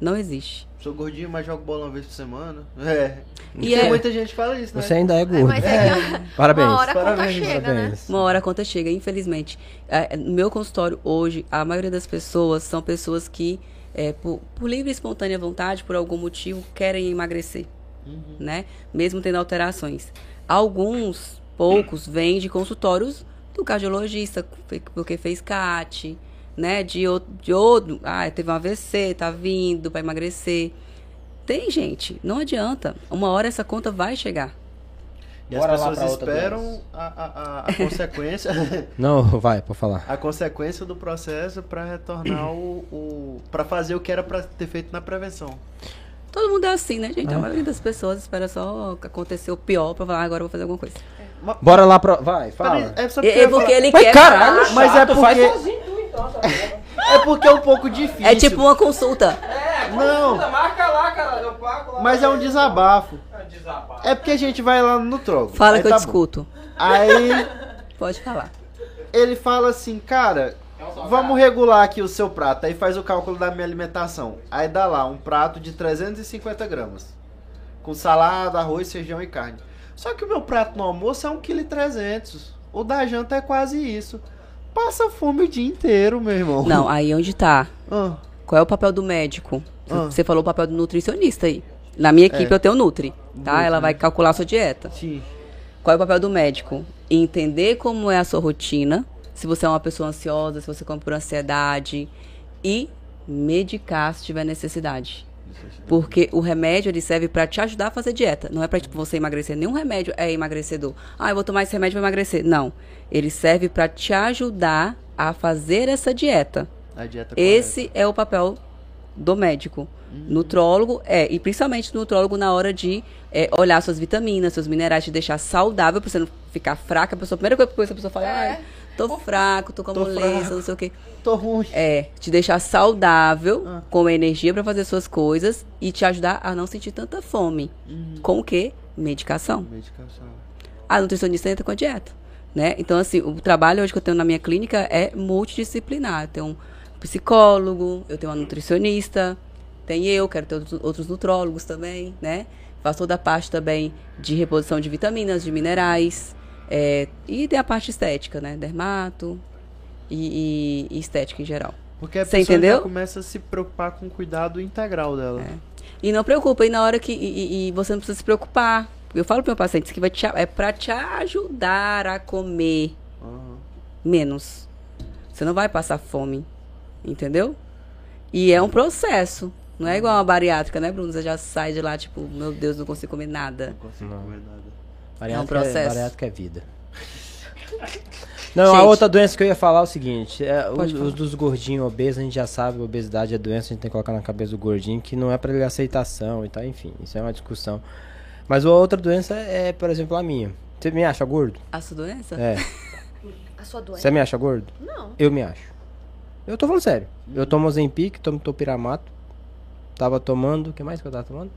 [SPEAKER 4] Não existe.
[SPEAKER 1] Sou gordinho, mas jogo bola uma vez por semana. É.
[SPEAKER 4] E
[SPEAKER 1] Porque
[SPEAKER 4] é-
[SPEAKER 1] muita gente fala isso, né?
[SPEAKER 2] Você ainda é gordo.
[SPEAKER 3] Mas é que
[SPEAKER 2] Parabéns.
[SPEAKER 3] uma hora a conta
[SPEAKER 1] Parabéns,
[SPEAKER 3] chega, né?
[SPEAKER 2] Parabéns.
[SPEAKER 4] Uma hora a conta chega, infelizmente. É, no meu consultório hoje, a maioria das pessoas são pessoas que, é, por, por livre e espontânea vontade, por algum motivo, querem emagrecer, né? Mesmo tendo alterações. Alguns, poucos, vêm de consultórios do cardiologista, porque fez CAT, né? De outro, de outro ah, teve um AVC, tá vindo para emagrecer. Tem gente, não adianta. Uma hora essa conta vai chegar.
[SPEAKER 1] E as
[SPEAKER 2] Bora lá
[SPEAKER 1] pessoas esperam a, a, a, a consequência.
[SPEAKER 2] Não, vai, pode falar.
[SPEAKER 1] a consequência do processo para retornar o, o para fazer o que era para ter feito na prevenção.
[SPEAKER 4] Todo mundo é assim, né, gente?
[SPEAKER 2] É.
[SPEAKER 4] A maioria das pessoas espera só acontecer o pior pra falar, "Ah, agora eu vou fazer alguma coisa.
[SPEAKER 1] Ma-
[SPEAKER 2] Bora lá pra. Vai, fala.
[SPEAKER 1] É, só
[SPEAKER 4] E- é porque ele
[SPEAKER 2] Mas
[SPEAKER 4] quer.
[SPEAKER 2] caralho,
[SPEAKER 1] Mas é
[SPEAKER 2] chato, faz
[SPEAKER 1] porque-
[SPEAKER 2] sozinho tu então, tá
[SPEAKER 1] é porque é um pouco difícil.
[SPEAKER 4] É tipo uma consulta.
[SPEAKER 1] Não.
[SPEAKER 2] marca lá, cara, eu pago lá.
[SPEAKER 1] Mas é um desabafo.
[SPEAKER 2] desabafo.
[SPEAKER 1] É porque a gente vai lá no troco.
[SPEAKER 4] Fala
[SPEAKER 1] Aí
[SPEAKER 4] que eu
[SPEAKER 1] tá bom.
[SPEAKER 4] discuto.
[SPEAKER 1] Aí
[SPEAKER 4] Pode falar.
[SPEAKER 1] ele fala assim, cara, vamos regular aqui o seu prato. Aí faz o cálculo da minha alimentação. Aí dá lá um prato de 350 gramas. Com salada, arroz, feijão e carne. Só que o meu prato no almoço é 1,3 kg. O da janta é quase isso. Passa fome o dia inteiro, meu irmão.
[SPEAKER 4] Não, aí onde tá?
[SPEAKER 1] Ah,
[SPEAKER 4] Qual é o papel do médico?
[SPEAKER 1] Ah.
[SPEAKER 4] Você falou o papel do nutricionista aí. Na minha equipe
[SPEAKER 1] É.
[SPEAKER 4] eu tenho Nutri, tá?
[SPEAKER 1] Nutri,
[SPEAKER 4] Ela vai calcular a sua dieta.
[SPEAKER 1] sim.
[SPEAKER 4] Qual é o papel do médico? Entender como é a sua rotina, se você é uma pessoa ansiosa, se você come por ansiedade e medicar se tiver necessidade. Porque o remédio ele serve pra te ajudar a fazer dieta, não é pra tipo, você emagrecer. Nenhum remédio é emagrecedor. Ah, eu vou tomar esse remédio para emagrecer. Não, ele serve pra te ajudar a fazer essa dieta.
[SPEAKER 1] A dieta
[SPEAKER 4] Esse é o papel do médico. Nutrólogo é, e principalmente nutrólogo na hora de é, olhar suas vitaminas, seus minerais, te deixar saudável pra você não ficar fraca. A, pessoa, a primeira coisa que a pessoa fala,
[SPEAKER 3] É.
[SPEAKER 4] ai, tô fraco, tô com
[SPEAKER 1] Tô
[SPEAKER 4] moleza,
[SPEAKER 1] fraco.
[SPEAKER 4] não sei o quê.
[SPEAKER 1] Tô ruim.
[SPEAKER 4] É, te deixar saudável,
[SPEAKER 1] Ah.
[SPEAKER 4] com energia pra fazer suas coisas e te ajudar a não sentir tanta fome. Com o quê? Medicação.
[SPEAKER 1] Medicação.
[SPEAKER 4] A nutricionista entra com a dieta, né? Então, assim, o trabalho hoje que eu tenho na minha clínica é multidisciplinar. Eu tenho um psicólogo, eu tenho uma nutricionista, tem eu, quero ter outros, outros nutrólogos também, né? Faço toda a parte também de reposição de vitaminas, de minerais, é, e tem a parte estética, né? Dermato e, e- e estética em geral.
[SPEAKER 1] Porque a
[SPEAKER 4] Você
[SPEAKER 1] pessoa
[SPEAKER 4] entendeu?
[SPEAKER 1] já começa a se preocupar com o cuidado integral dela.
[SPEAKER 4] É. E não preocupa, e na hora que. E, e- você não precisa se preocupar. Eu falo pro meu paciente, aqui vai te, é pra te ajudar a comer
[SPEAKER 1] Aham.
[SPEAKER 4] menos. Você não vai passar fome. Entendeu? E é um processo. Não é igual uma bariátrica, né, Bruno? Você já sai de lá, tipo, meu Deus, não consigo comer nada.
[SPEAKER 1] Não consigo comer nada.
[SPEAKER 2] Bariátrica
[SPEAKER 4] É um processo.
[SPEAKER 2] bariátrica é vida. Não, a
[SPEAKER 4] Gente.
[SPEAKER 2] outra doença que eu ia falar é o seguinte: é, os, os dos gordinhos obesos, a gente já sabe, obesidade é doença, a gente tem que colocar na cabeça do gordinho, que não é pra ele aceitação e tal, enfim, isso é uma discussão. Mas a outra doença é, por exemplo, a minha. Você me acha gordo?
[SPEAKER 4] A sua doença?
[SPEAKER 2] É.
[SPEAKER 3] A sua doença?
[SPEAKER 2] Você me acha gordo?
[SPEAKER 3] Não.
[SPEAKER 2] Eu me acho. Eu tô falando sério. Eu tomo Ozempic, tomo Topiramato. Tava tomando. O que mais que eu tava tomando?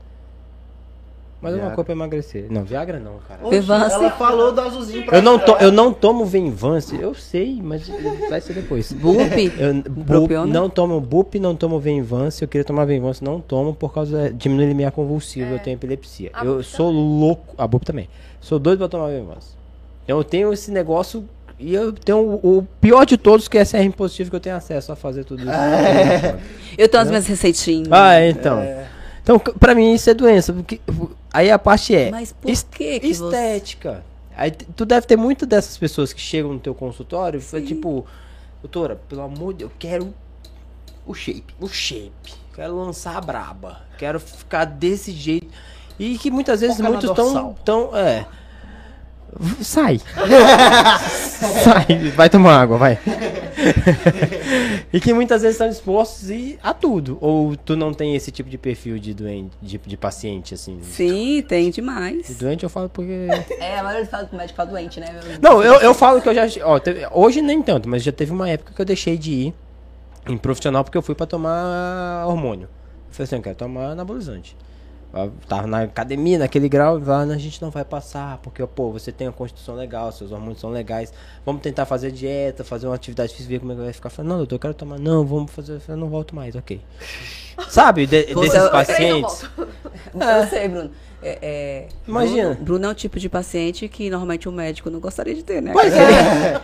[SPEAKER 2] Mas uma
[SPEAKER 1] Viagra.
[SPEAKER 2] coisa pra emagrecer. Não, Viagra não, cara.
[SPEAKER 1] Oxe,
[SPEAKER 4] Vivance.
[SPEAKER 1] Ela falou do azulzinho pra
[SPEAKER 2] Eu não, to, eu não tomo Venvance, eu sei, mas vai ser depois.
[SPEAKER 4] Bup?
[SPEAKER 2] Eu, bup,
[SPEAKER 4] Propiona?
[SPEAKER 2] não tomo Bup, não tomo Venvance. Eu queria tomar Venvance, não tomo por causa de diminuir limiar convulsivo. Eu tenho epilepsia.
[SPEAKER 3] A
[SPEAKER 2] eu sou louco. A Bup também. Sou doido pra tomar Venvance. Então eu tenho esse negócio. E eu tenho o, o pior de todos, que é SRM positivo, que eu tenho acesso a fazer tudo isso.
[SPEAKER 4] Eu tenho as minhas receitinhas.
[SPEAKER 2] ah, é, então. Então, c- pra mim, isso é doença. Porque, aí a parte é.
[SPEAKER 4] Mas por
[SPEAKER 2] es-
[SPEAKER 4] que que você-
[SPEAKER 2] Estética. Aí t- tu deve ter muito dessas pessoas que chegam no teu consultório e falam, tipo, doutora, pelo amor de Deus, eu quero o shape, o shape. Quero lançar a braba. Quero ficar desse jeito. E que muitas vezes
[SPEAKER 1] Foca
[SPEAKER 2] muitos tão, tão. É. Sai. Sai. Vai tomar água, vai. e que muitas vezes estão dispostos e- a tudo. Ou tu não tem esse tipo de perfil de doente, de, de paciente, assim.
[SPEAKER 4] Sim, tem
[SPEAKER 2] De
[SPEAKER 4] demais.
[SPEAKER 2] doente eu falo porque.
[SPEAKER 5] É, a maioria fala que o médico fala doente, né?
[SPEAKER 2] Não, eu, eu falo que eu já. Ó, teve- hoje nem tanto, mas já teve uma época que eu deixei de ir em profissional porque eu fui pra tomar hormônio. Eu falei assim, eu quero tomar anabolizante. Eu tava na academia, naquele grau, e falava, "Não, a gente não vai passar, porque, pô, você tem uma constituição legal, seus hormônios são legais. Vamos tentar fazer dieta, fazer uma atividade física, ver como é que vai ficar. Eu falei, não, doutor, eu quero tomar. Não, vamos fazer. Eu não volto mais, ok. Sabe, de- desses
[SPEAKER 4] eu-
[SPEAKER 2] pacientes.
[SPEAKER 5] Eu sei, Bruno. É, é,
[SPEAKER 2] Imagina.
[SPEAKER 4] Bruno, Bruno é um tipo de paciente que normalmente o médico não gostaria de ter, né?
[SPEAKER 2] Pois é.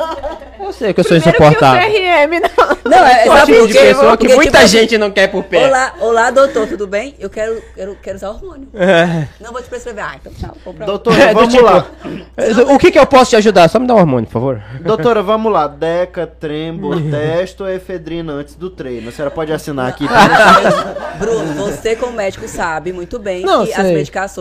[SPEAKER 2] Eu sei que eu sou
[SPEAKER 3] Primeiro que o
[SPEAKER 2] insuportável.
[SPEAKER 3] CRM não.
[SPEAKER 4] Não, é,
[SPEAKER 2] É o
[SPEAKER 4] sabe
[SPEAKER 2] tipo de pessoa que
[SPEAKER 4] Porque,
[SPEAKER 2] muita
[SPEAKER 4] tipo,
[SPEAKER 2] gente não quer por perto.
[SPEAKER 4] Olá, olá, doutor, tudo bem? Eu quero, quero, quero usar hormônio.
[SPEAKER 2] É.
[SPEAKER 4] Não vou te prescrever. Ah, então tchau, compra.
[SPEAKER 1] Doutora,
[SPEAKER 2] É, do
[SPEAKER 1] vamos
[SPEAKER 2] tipo-
[SPEAKER 1] lá.
[SPEAKER 2] O que que eu posso te ajudar? Só me dá um hormônio, por favor.
[SPEAKER 1] Doutora, vamos lá. Deca, Trembo, Testo ou efedrina antes do treino? A senhora pode assinar aqui.
[SPEAKER 4] Bruno, você como médico sabe muito bem
[SPEAKER 2] Não,
[SPEAKER 4] que as
[SPEAKER 2] sei.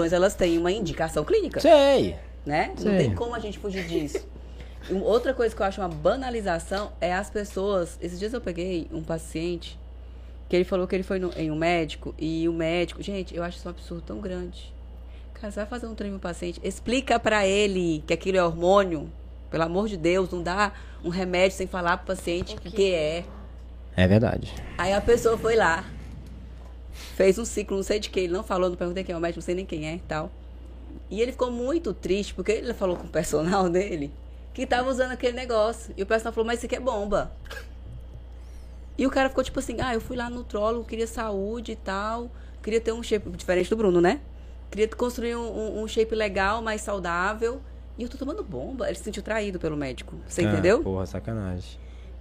[SPEAKER 4] Medicações elas têm uma indicação clínica,
[SPEAKER 2] Sei.
[SPEAKER 4] né? Não
[SPEAKER 2] Sei.
[SPEAKER 4] tem como a gente fugir disso. Outra coisa que eu acho uma banalização é as pessoas. Esses dias eu peguei um paciente que ele falou que ele foi no- em um médico e o médico, gente, eu acho isso um absurdo tão grande. Cara, você vai fazer um treino no paciente, explica pra ele que aquilo é hormônio. Pelo amor de Deus, não dá um remédio sem falar pro paciente o que é.
[SPEAKER 2] É verdade.
[SPEAKER 4] Aí a pessoa foi lá, fez um ciclo, não sei de que, ele não falou, não perguntei quem é o médico, não sei nem quem é e tal. E ele ficou muito triste, porque ele falou com o personal dele que tava usando aquele negócio. E o personal falou, mas isso aqui é bomba. E o cara ficou tipo assim, ah, eu fui lá no nutrólogo, queria saúde e tal, queria ter um shape, diferente do Bruno, né? Queria construir um, um- um shape legal, mais saudável. E eu tô tomando bomba. Ele se sentiu traído pelo médico. Você
[SPEAKER 2] Ah,
[SPEAKER 4] entendeu?
[SPEAKER 2] Porra, sacanagem.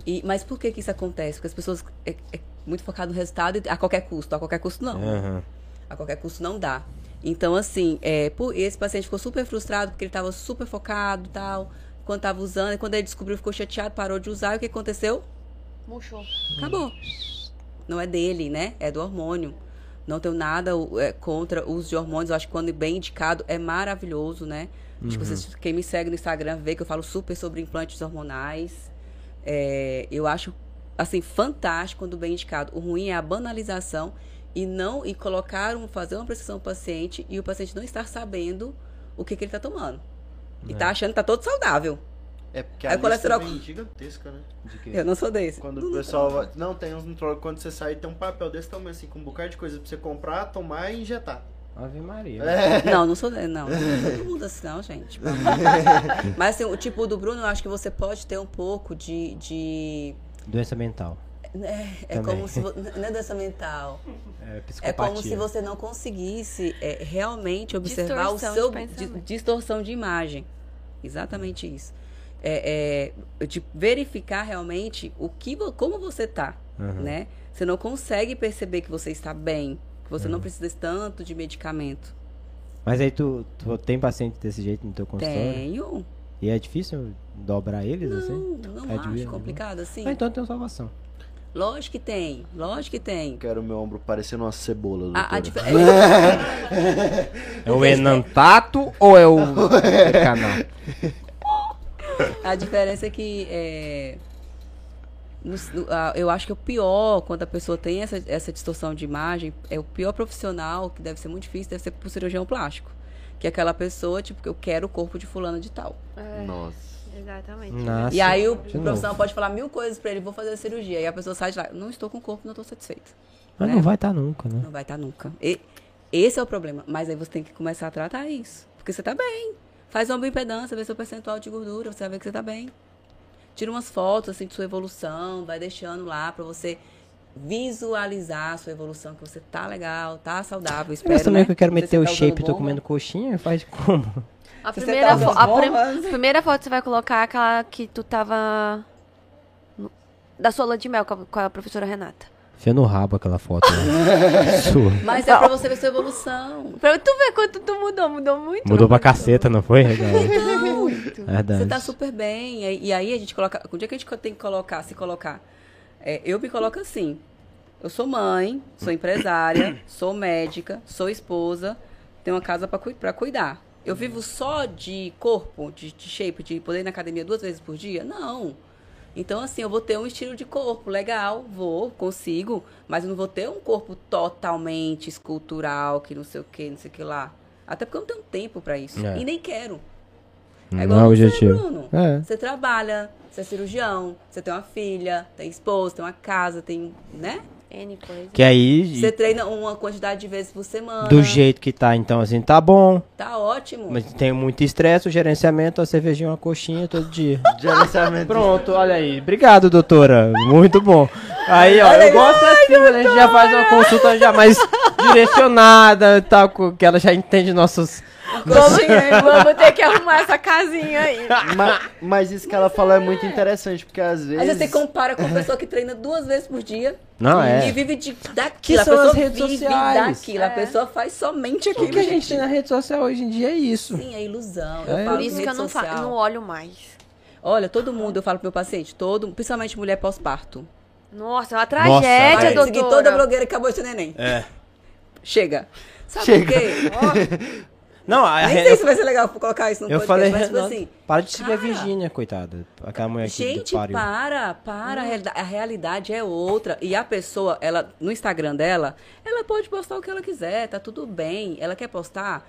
[SPEAKER 4] E, mas por que, que isso acontece? Porque as pessoas é, é muito focado no resultado e a qualquer custo. A qualquer custo não.
[SPEAKER 2] Aham.
[SPEAKER 4] A qualquer custo não dá. Então, assim, é, por, esse paciente ficou super frustrado porque ele estava super focado e tal. Quando estava usando, e quando ele descobriu, ficou chateado, parou de usar. E o que aconteceu?
[SPEAKER 3] Murchou.
[SPEAKER 4] Acabou. Não é dele, né? É do hormônio. Não tenho nada é, contra o uso de hormônios. Eu acho que quando bem indicado é maravilhoso, né? Acho que vocês, quem me segue no Instagram vê que eu falo super sobre implantes hormonais. É, eu acho, assim, fantástico quando bem indicado. O ruim é a banalização e não e colocar um, fazer uma prescrição pro paciente e o paciente não estar sabendo o que, que ele está tomando. E tá achando que tá todo saudável.
[SPEAKER 1] É porque
[SPEAKER 4] Aí
[SPEAKER 1] a
[SPEAKER 4] o colesterol-
[SPEAKER 1] vem gigantesca, né? De que-
[SPEAKER 4] Eu não sou desse.
[SPEAKER 1] Quando o pessoal vai... Não, tem uns nutrólogos, quando você sai, tem um papel desse tamanho, assim, com um bocado de coisa pra você comprar, tomar e injetar.
[SPEAKER 2] Ave Maria.
[SPEAKER 1] É.
[SPEAKER 4] Não, não sou. Não, não é todo mundo assim, não, gente. Mas assim, o tipo do Bruno, eu acho que você pode ter um pouco de. de
[SPEAKER 2] Doença mental.
[SPEAKER 4] é, é
[SPEAKER 2] Também.
[SPEAKER 4] como se. vo- Não é doença mental.
[SPEAKER 2] É
[SPEAKER 4] É como se você não conseguisse é, realmente observar
[SPEAKER 3] Distorção
[SPEAKER 4] o
[SPEAKER 3] de
[SPEAKER 4] seu. di- distorção de imagem. Exatamente isso. É, é, de verificar realmente o que, vo- como você tá,
[SPEAKER 2] Uhum.
[SPEAKER 4] né? Você não consegue perceber que você está bem, que você
[SPEAKER 2] Uhum.
[SPEAKER 4] não precisa tanto de medicamento.
[SPEAKER 2] Mas aí tu, tu tem paciente desse jeito no teu consultório?
[SPEAKER 4] Tenho.
[SPEAKER 2] E é difícil dobrar eles assim?
[SPEAKER 4] Não, não
[SPEAKER 2] É
[SPEAKER 4] acho
[SPEAKER 2] de-
[SPEAKER 4] complicado assim.
[SPEAKER 2] Ah, então tem salvação.
[SPEAKER 4] Lógico que tem, lógico que tem.
[SPEAKER 1] Quero meu ombro parecendo uma cebola,
[SPEAKER 4] A, a dif-
[SPEAKER 2] É o Enantato ou é o é canal?
[SPEAKER 4] a diferença é que é, no- no- a- eu acho que o pior quando a pessoa tem essa, essa distorção de imagem é o pior profissional que deve ser muito difícil deve ser pro cirurgião plástico que aquela pessoa tipo eu quero o corpo de fulano de tal
[SPEAKER 3] É,
[SPEAKER 1] Nossa.
[SPEAKER 3] exatamente.
[SPEAKER 2] Nossa,
[SPEAKER 4] e aí o profissional
[SPEAKER 2] novo.
[SPEAKER 4] pode falar mil coisas pra ele vou fazer a cirurgia e a pessoa sai de lá não estou com o corpo não estou satisfeita
[SPEAKER 2] Mas
[SPEAKER 4] né?
[SPEAKER 2] não vai estar nunca, né?
[SPEAKER 4] Não vai estar nunca. E Esse é o problema. Mas aí você tem que começar a tratar isso. Porque você tá bem. Faz uma bioimpedância, vê seu percentual de gordura, você vai ver que você tá bem. Tira umas fotos assim de sua evolução, vai deixando lá pra você visualizar a sua evolução, que você tá legal, tá saudável, espero,
[SPEAKER 2] Mas também
[SPEAKER 4] né?
[SPEAKER 2] que eu quero
[SPEAKER 4] Não
[SPEAKER 2] meter
[SPEAKER 4] se
[SPEAKER 2] o
[SPEAKER 4] tá
[SPEAKER 2] shape, tô
[SPEAKER 4] bomba.
[SPEAKER 2] comendo coxinha, faz como?
[SPEAKER 3] A
[SPEAKER 4] você
[SPEAKER 3] primeira,
[SPEAKER 4] tá
[SPEAKER 3] a prim-
[SPEAKER 4] bombas.
[SPEAKER 3] primeira foto que você vai colocar é aquela que tu tava. no- Da sua lua de mel com a, com a professora Renata.
[SPEAKER 2] Enfia no rabo aquela foto, né? Sua.
[SPEAKER 4] Mas é pra você ver sua evolução.
[SPEAKER 3] Pra tu ver quanto tu mudou, mudou muito.
[SPEAKER 2] Mudou pra
[SPEAKER 3] não
[SPEAKER 2] caceta, não foi? Legal.
[SPEAKER 3] Muito.
[SPEAKER 2] Verdade.
[SPEAKER 4] Você tá super bem. E, e aí a gente coloca. O dia que a gente tem que colocar, se colocar. É, eu me coloco assim. Eu sou mãe, sou empresária, sou médica, sou esposa, tenho uma casa pra, cui- pra cuidar. Eu vivo só de corpo, de, de shape, de poder ir na academia duas vezes por dia? Não. Então, assim, eu vou ter um estilo de corpo legal, vou, consigo, mas eu não vou ter um corpo totalmente escultural, que não sei o que, não sei o que lá. Até porque eu não tenho tempo pra isso.
[SPEAKER 2] É.
[SPEAKER 4] E nem quero.
[SPEAKER 2] Não
[SPEAKER 4] É
[SPEAKER 2] é
[SPEAKER 4] igual
[SPEAKER 2] o
[SPEAKER 4] você,
[SPEAKER 2] objetivo.
[SPEAKER 4] Bruno.
[SPEAKER 2] É.
[SPEAKER 4] Você trabalha, você é cirurgião, você tem uma filha, tem esposa, tem uma casa, tem, né?
[SPEAKER 3] N coisa.
[SPEAKER 2] Que aí,
[SPEAKER 4] Você treina uma quantidade de vezes por semana.
[SPEAKER 2] do jeito que tá, então assim, tá bom.
[SPEAKER 4] Tá ótimo.
[SPEAKER 2] Mas tem muito estresse, o gerenciamento, a cervejinha, uma coxinha todo dia.
[SPEAKER 1] Gerenciamento.
[SPEAKER 2] Pronto, olha aí. Obrigado, doutora. Muito bom. Aí, ó, eu gosto assim, né? a gente já faz uma consulta já mais direcionada e tal, que ela já entende nossos...
[SPEAKER 3] Vamos, vamos ter que arrumar essa casinha aí.
[SPEAKER 1] Ma- Mas, isso que ela falou é muito interessante, porque às vezes.
[SPEAKER 4] Aí você compara com uma pessoa que treina duas vezes por dia
[SPEAKER 2] Não,
[SPEAKER 4] e
[SPEAKER 2] é.
[SPEAKER 4] vive de, daquilo.
[SPEAKER 2] Que
[SPEAKER 4] a
[SPEAKER 2] são as redes
[SPEAKER 4] vive
[SPEAKER 2] sociais.
[SPEAKER 4] daquilo.
[SPEAKER 3] É.
[SPEAKER 4] A pessoa faz somente
[SPEAKER 2] O
[SPEAKER 4] aquilo.
[SPEAKER 2] que a gente tem na rede social hoje em dia é isso.
[SPEAKER 4] Sim, é ilusão.
[SPEAKER 2] É.
[SPEAKER 4] Eu falo
[SPEAKER 3] Por isso que eu não, fa-
[SPEAKER 4] social.
[SPEAKER 3] não olho mais.
[SPEAKER 4] Olha, todo mundo, eu falo pro meu paciente, todo, principalmente mulher pós-parto.
[SPEAKER 3] Nossa, é uma
[SPEAKER 2] Nossa,
[SPEAKER 3] tragédia,
[SPEAKER 4] Vai
[SPEAKER 3] doutora.
[SPEAKER 4] seguir toda blogueira que acabou de ter neném.
[SPEAKER 2] É.
[SPEAKER 4] Chega. Sabe
[SPEAKER 1] Chega.
[SPEAKER 4] por quê?
[SPEAKER 2] Não, a
[SPEAKER 4] Nem sei se vai ser legal colocar isso no
[SPEAKER 2] eu
[SPEAKER 4] podcast,
[SPEAKER 2] falei,
[SPEAKER 4] mas tipo assim,
[SPEAKER 2] para de seguir a Virgínia, coitada. Aquela mulher que
[SPEAKER 4] Gente,
[SPEAKER 2] pariu.
[SPEAKER 4] para, para. A, realida- a realidade é outra. E a pessoa, ela, no Instagram dela, ela pode postar o que ela quiser, tá tudo bem. Ela quer postar,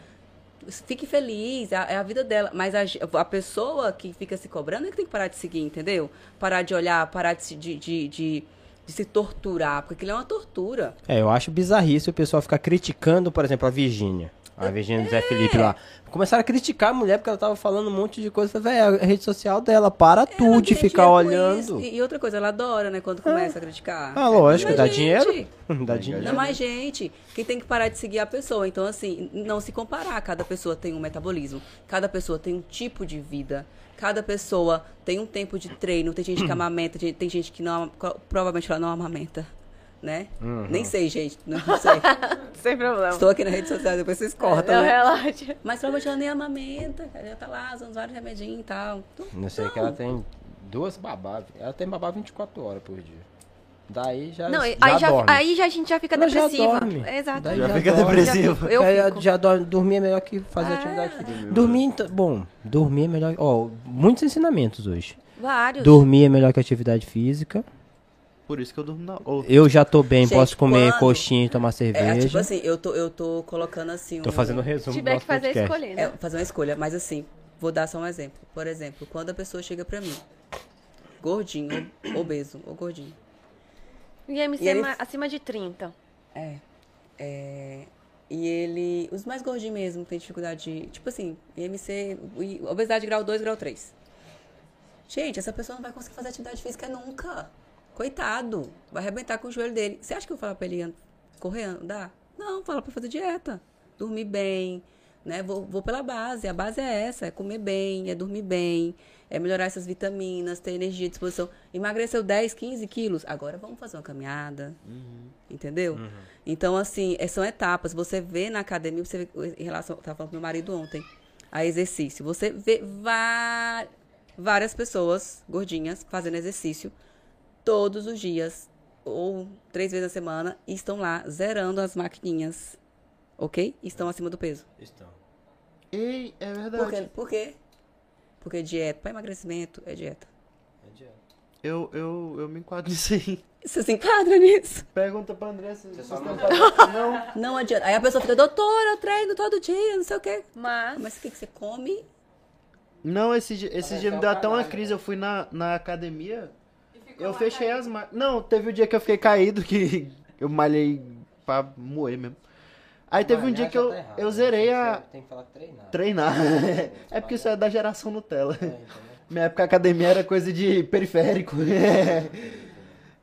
[SPEAKER 4] fique feliz, é a, é a vida dela. Mas a, a pessoa que fica se cobrando é que tem que parar de seguir, entendeu? Parar de olhar, parar de, se- de, de, de, de se torturar, porque aquilo é uma tortura.
[SPEAKER 2] É, eu acho bizarrice o pessoal ficar criticando, por exemplo, a Virgínia. A Virgínia do Zé Felipe lá. Começaram a criticar a mulher porque ela tava falando um monte de coisa. Velho, a rede social dela, para tu
[SPEAKER 4] Ela
[SPEAKER 2] de
[SPEAKER 4] ganha
[SPEAKER 2] ficar olhando.
[SPEAKER 4] E, e outra coisa, ela adora, né, quando começa a criticar.
[SPEAKER 2] Ah, lógico,
[SPEAKER 4] Mas,
[SPEAKER 2] dá
[SPEAKER 4] gente,
[SPEAKER 2] dinheiro. Dá dinheiro.
[SPEAKER 4] Não, mas, gente, quem tem que parar de seguir é a pessoa. Então, assim, não se comparar. Cada pessoa tem um metabolismo. Cada pessoa tem um tipo de vida. Cada pessoa tem um tempo de treino. Tem gente que amamenta, tem tem gente que não. Provavelmente ela não amamenta. Né?
[SPEAKER 2] Uhum.
[SPEAKER 4] Nem sei, gente. Não sei.
[SPEAKER 3] Sem problema.
[SPEAKER 4] Estou aqui na rede social, depois vocês cortam,
[SPEAKER 3] Não,
[SPEAKER 4] né?
[SPEAKER 3] relaxa.
[SPEAKER 4] Mas provavelmente ela nem amamenta. Ela já tá lá usando vários remedinhos e tal. Então,
[SPEAKER 2] Não sei que ela tem duas babá. Ela tem babá 24 horas por dia. Daí já,
[SPEAKER 3] Não,
[SPEAKER 2] já
[SPEAKER 3] aí, já,
[SPEAKER 2] dorme.
[SPEAKER 3] aí já, a gente já fica
[SPEAKER 2] Ela já
[SPEAKER 3] depressiva.
[SPEAKER 2] dorme.
[SPEAKER 3] Exato.
[SPEAKER 2] Daí
[SPEAKER 1] Já
[SPEAKER 2] já
[SPEAKER 1] fica
[SPEAKER 2] dorme.
[SPEAKER 1] depressivo.
[SPEAKER 3] Eu
[SPEAKER 2] Aí
[SPEAKER 3] fico.
[SPEAKER 2] já dorme, dormir é melhor que fazer atividade física. Dormir, então- bom, dormir é melhor. Ó, muitos ensinamentos hoje.
[SPEAKER 3] Vários.
[SPEAKER 2] Dormir é melhor que atividade física.
[SPEAKER 1] Por isso que eu durmo na. ou-
[SPEAKER 2] Eu já tô bem,
[SPEAKER 4] Gente,
[SPEAKER 2] posso comer
[SPEAKER 4] quando-
[SPEAKER 2] coxinha e tomar cerveja.
[SPEAKER 4] é tipo assim, eu tô, eu tô colocando assim.
[SPEAKER 2] Tô
[SPEAKER 4] um-
[SPEAKER 2] fazendo
[SPEAKER 3] Se
[SPEAKER 2] resumo
[SPEAKER 3] tiver que fazer,
[SPEAKER 2] podcast.
[SPEAKER 3] escolher,
[SPEAKER 4] É,
[SPEAKER 3] né?
[SPEAKER 4] fazer uma escolha, mas assim, vou dar só um exemplo. Por exemplo, quando a pessoa chega pra mim, gordinho, obeso, ou gordinho.
[SPEAKER 3] IMC
[SPEAKER 4] E ele-
[SPEAKER 3] ma- acima de 30.
[SPEAKER 4] É. é, e ele. Os mais gordinhos mesmo tem dificuldade de. Tipo assim, IMC, obesidade grau 2, grau 3. Gente, essa pessoa não vai conseguir fazer atividade física nunca. Coitado. Vai arrebentar com o joelho dele. Você acha que eu vou falar pra ele correr, andar? Não, fala pra fazer dieta. Dormir bem, né? Vou, vou pela base. A base é essa, é comer bem, é dormir bem, é melhorar essas vitaminas, ter energia, disposição. Emagreceu 10, 15 quilos. Agora vamos fazer uma caminhada. Entendeu? Então, assim, é- são etapas. Você vê na academia, você vê, em relação. Eu tava falando pro meu marido ontem, a exercício. Você vê várias pessoas gordinhas fazendo exercício todos os dias, ou três vezes na semana, e estão lá zerando as maquininhas. Ok? Estão acima do peso.
[SPEAKER 1] Ei, é verdade.
[SPEAKER 4] Por quê? Por quê? Porque dieta, para emagrecimento, é dieta.
[SPEAKER 1] Eu, eu, eu me enquadro nisso aí.
[SPEAKER 4] Você se enquadra nisso?
[SPEAKER 1] Pergunta pra André se você
[SPEAKER 2] só
[SPEAKER 1] não
[SPEAKER 2] não-
[SPEAKER 1] Não.
[SPEAKER 4] Adianta. Aí a pessoa fica, doutora, eu treino todo dia, não sei o quê.
[SPEAKER 3] Mas.
[SPEAKER 4] Mas o que, que você come?
[SPEAKER 1] Não, esse, dia- esse dia me deu até uma crise. Eu fui na, na academia. Eu fechei as máquinas. Não, teve o dia que eu fiquei caído, que eu malhei pra moer mesmo. Aí teve um
[SPEAKER 2] Malhar
[SPEAKER 1] dia que eu,
[SPEAKER 2] tá errado,
[SPEAKER 1] eu
[SPEAKER 2] né?
[SPEAKER 1] zerei a
[SPEAKER 2] Tem que falar treinar.
[SPEAKER 1] treinar. É porque isso é da geração Nutella.
[SPEAKER 2] É, entendeu?
[SPEAKER 1] Minha época a academia era coisa de periférico.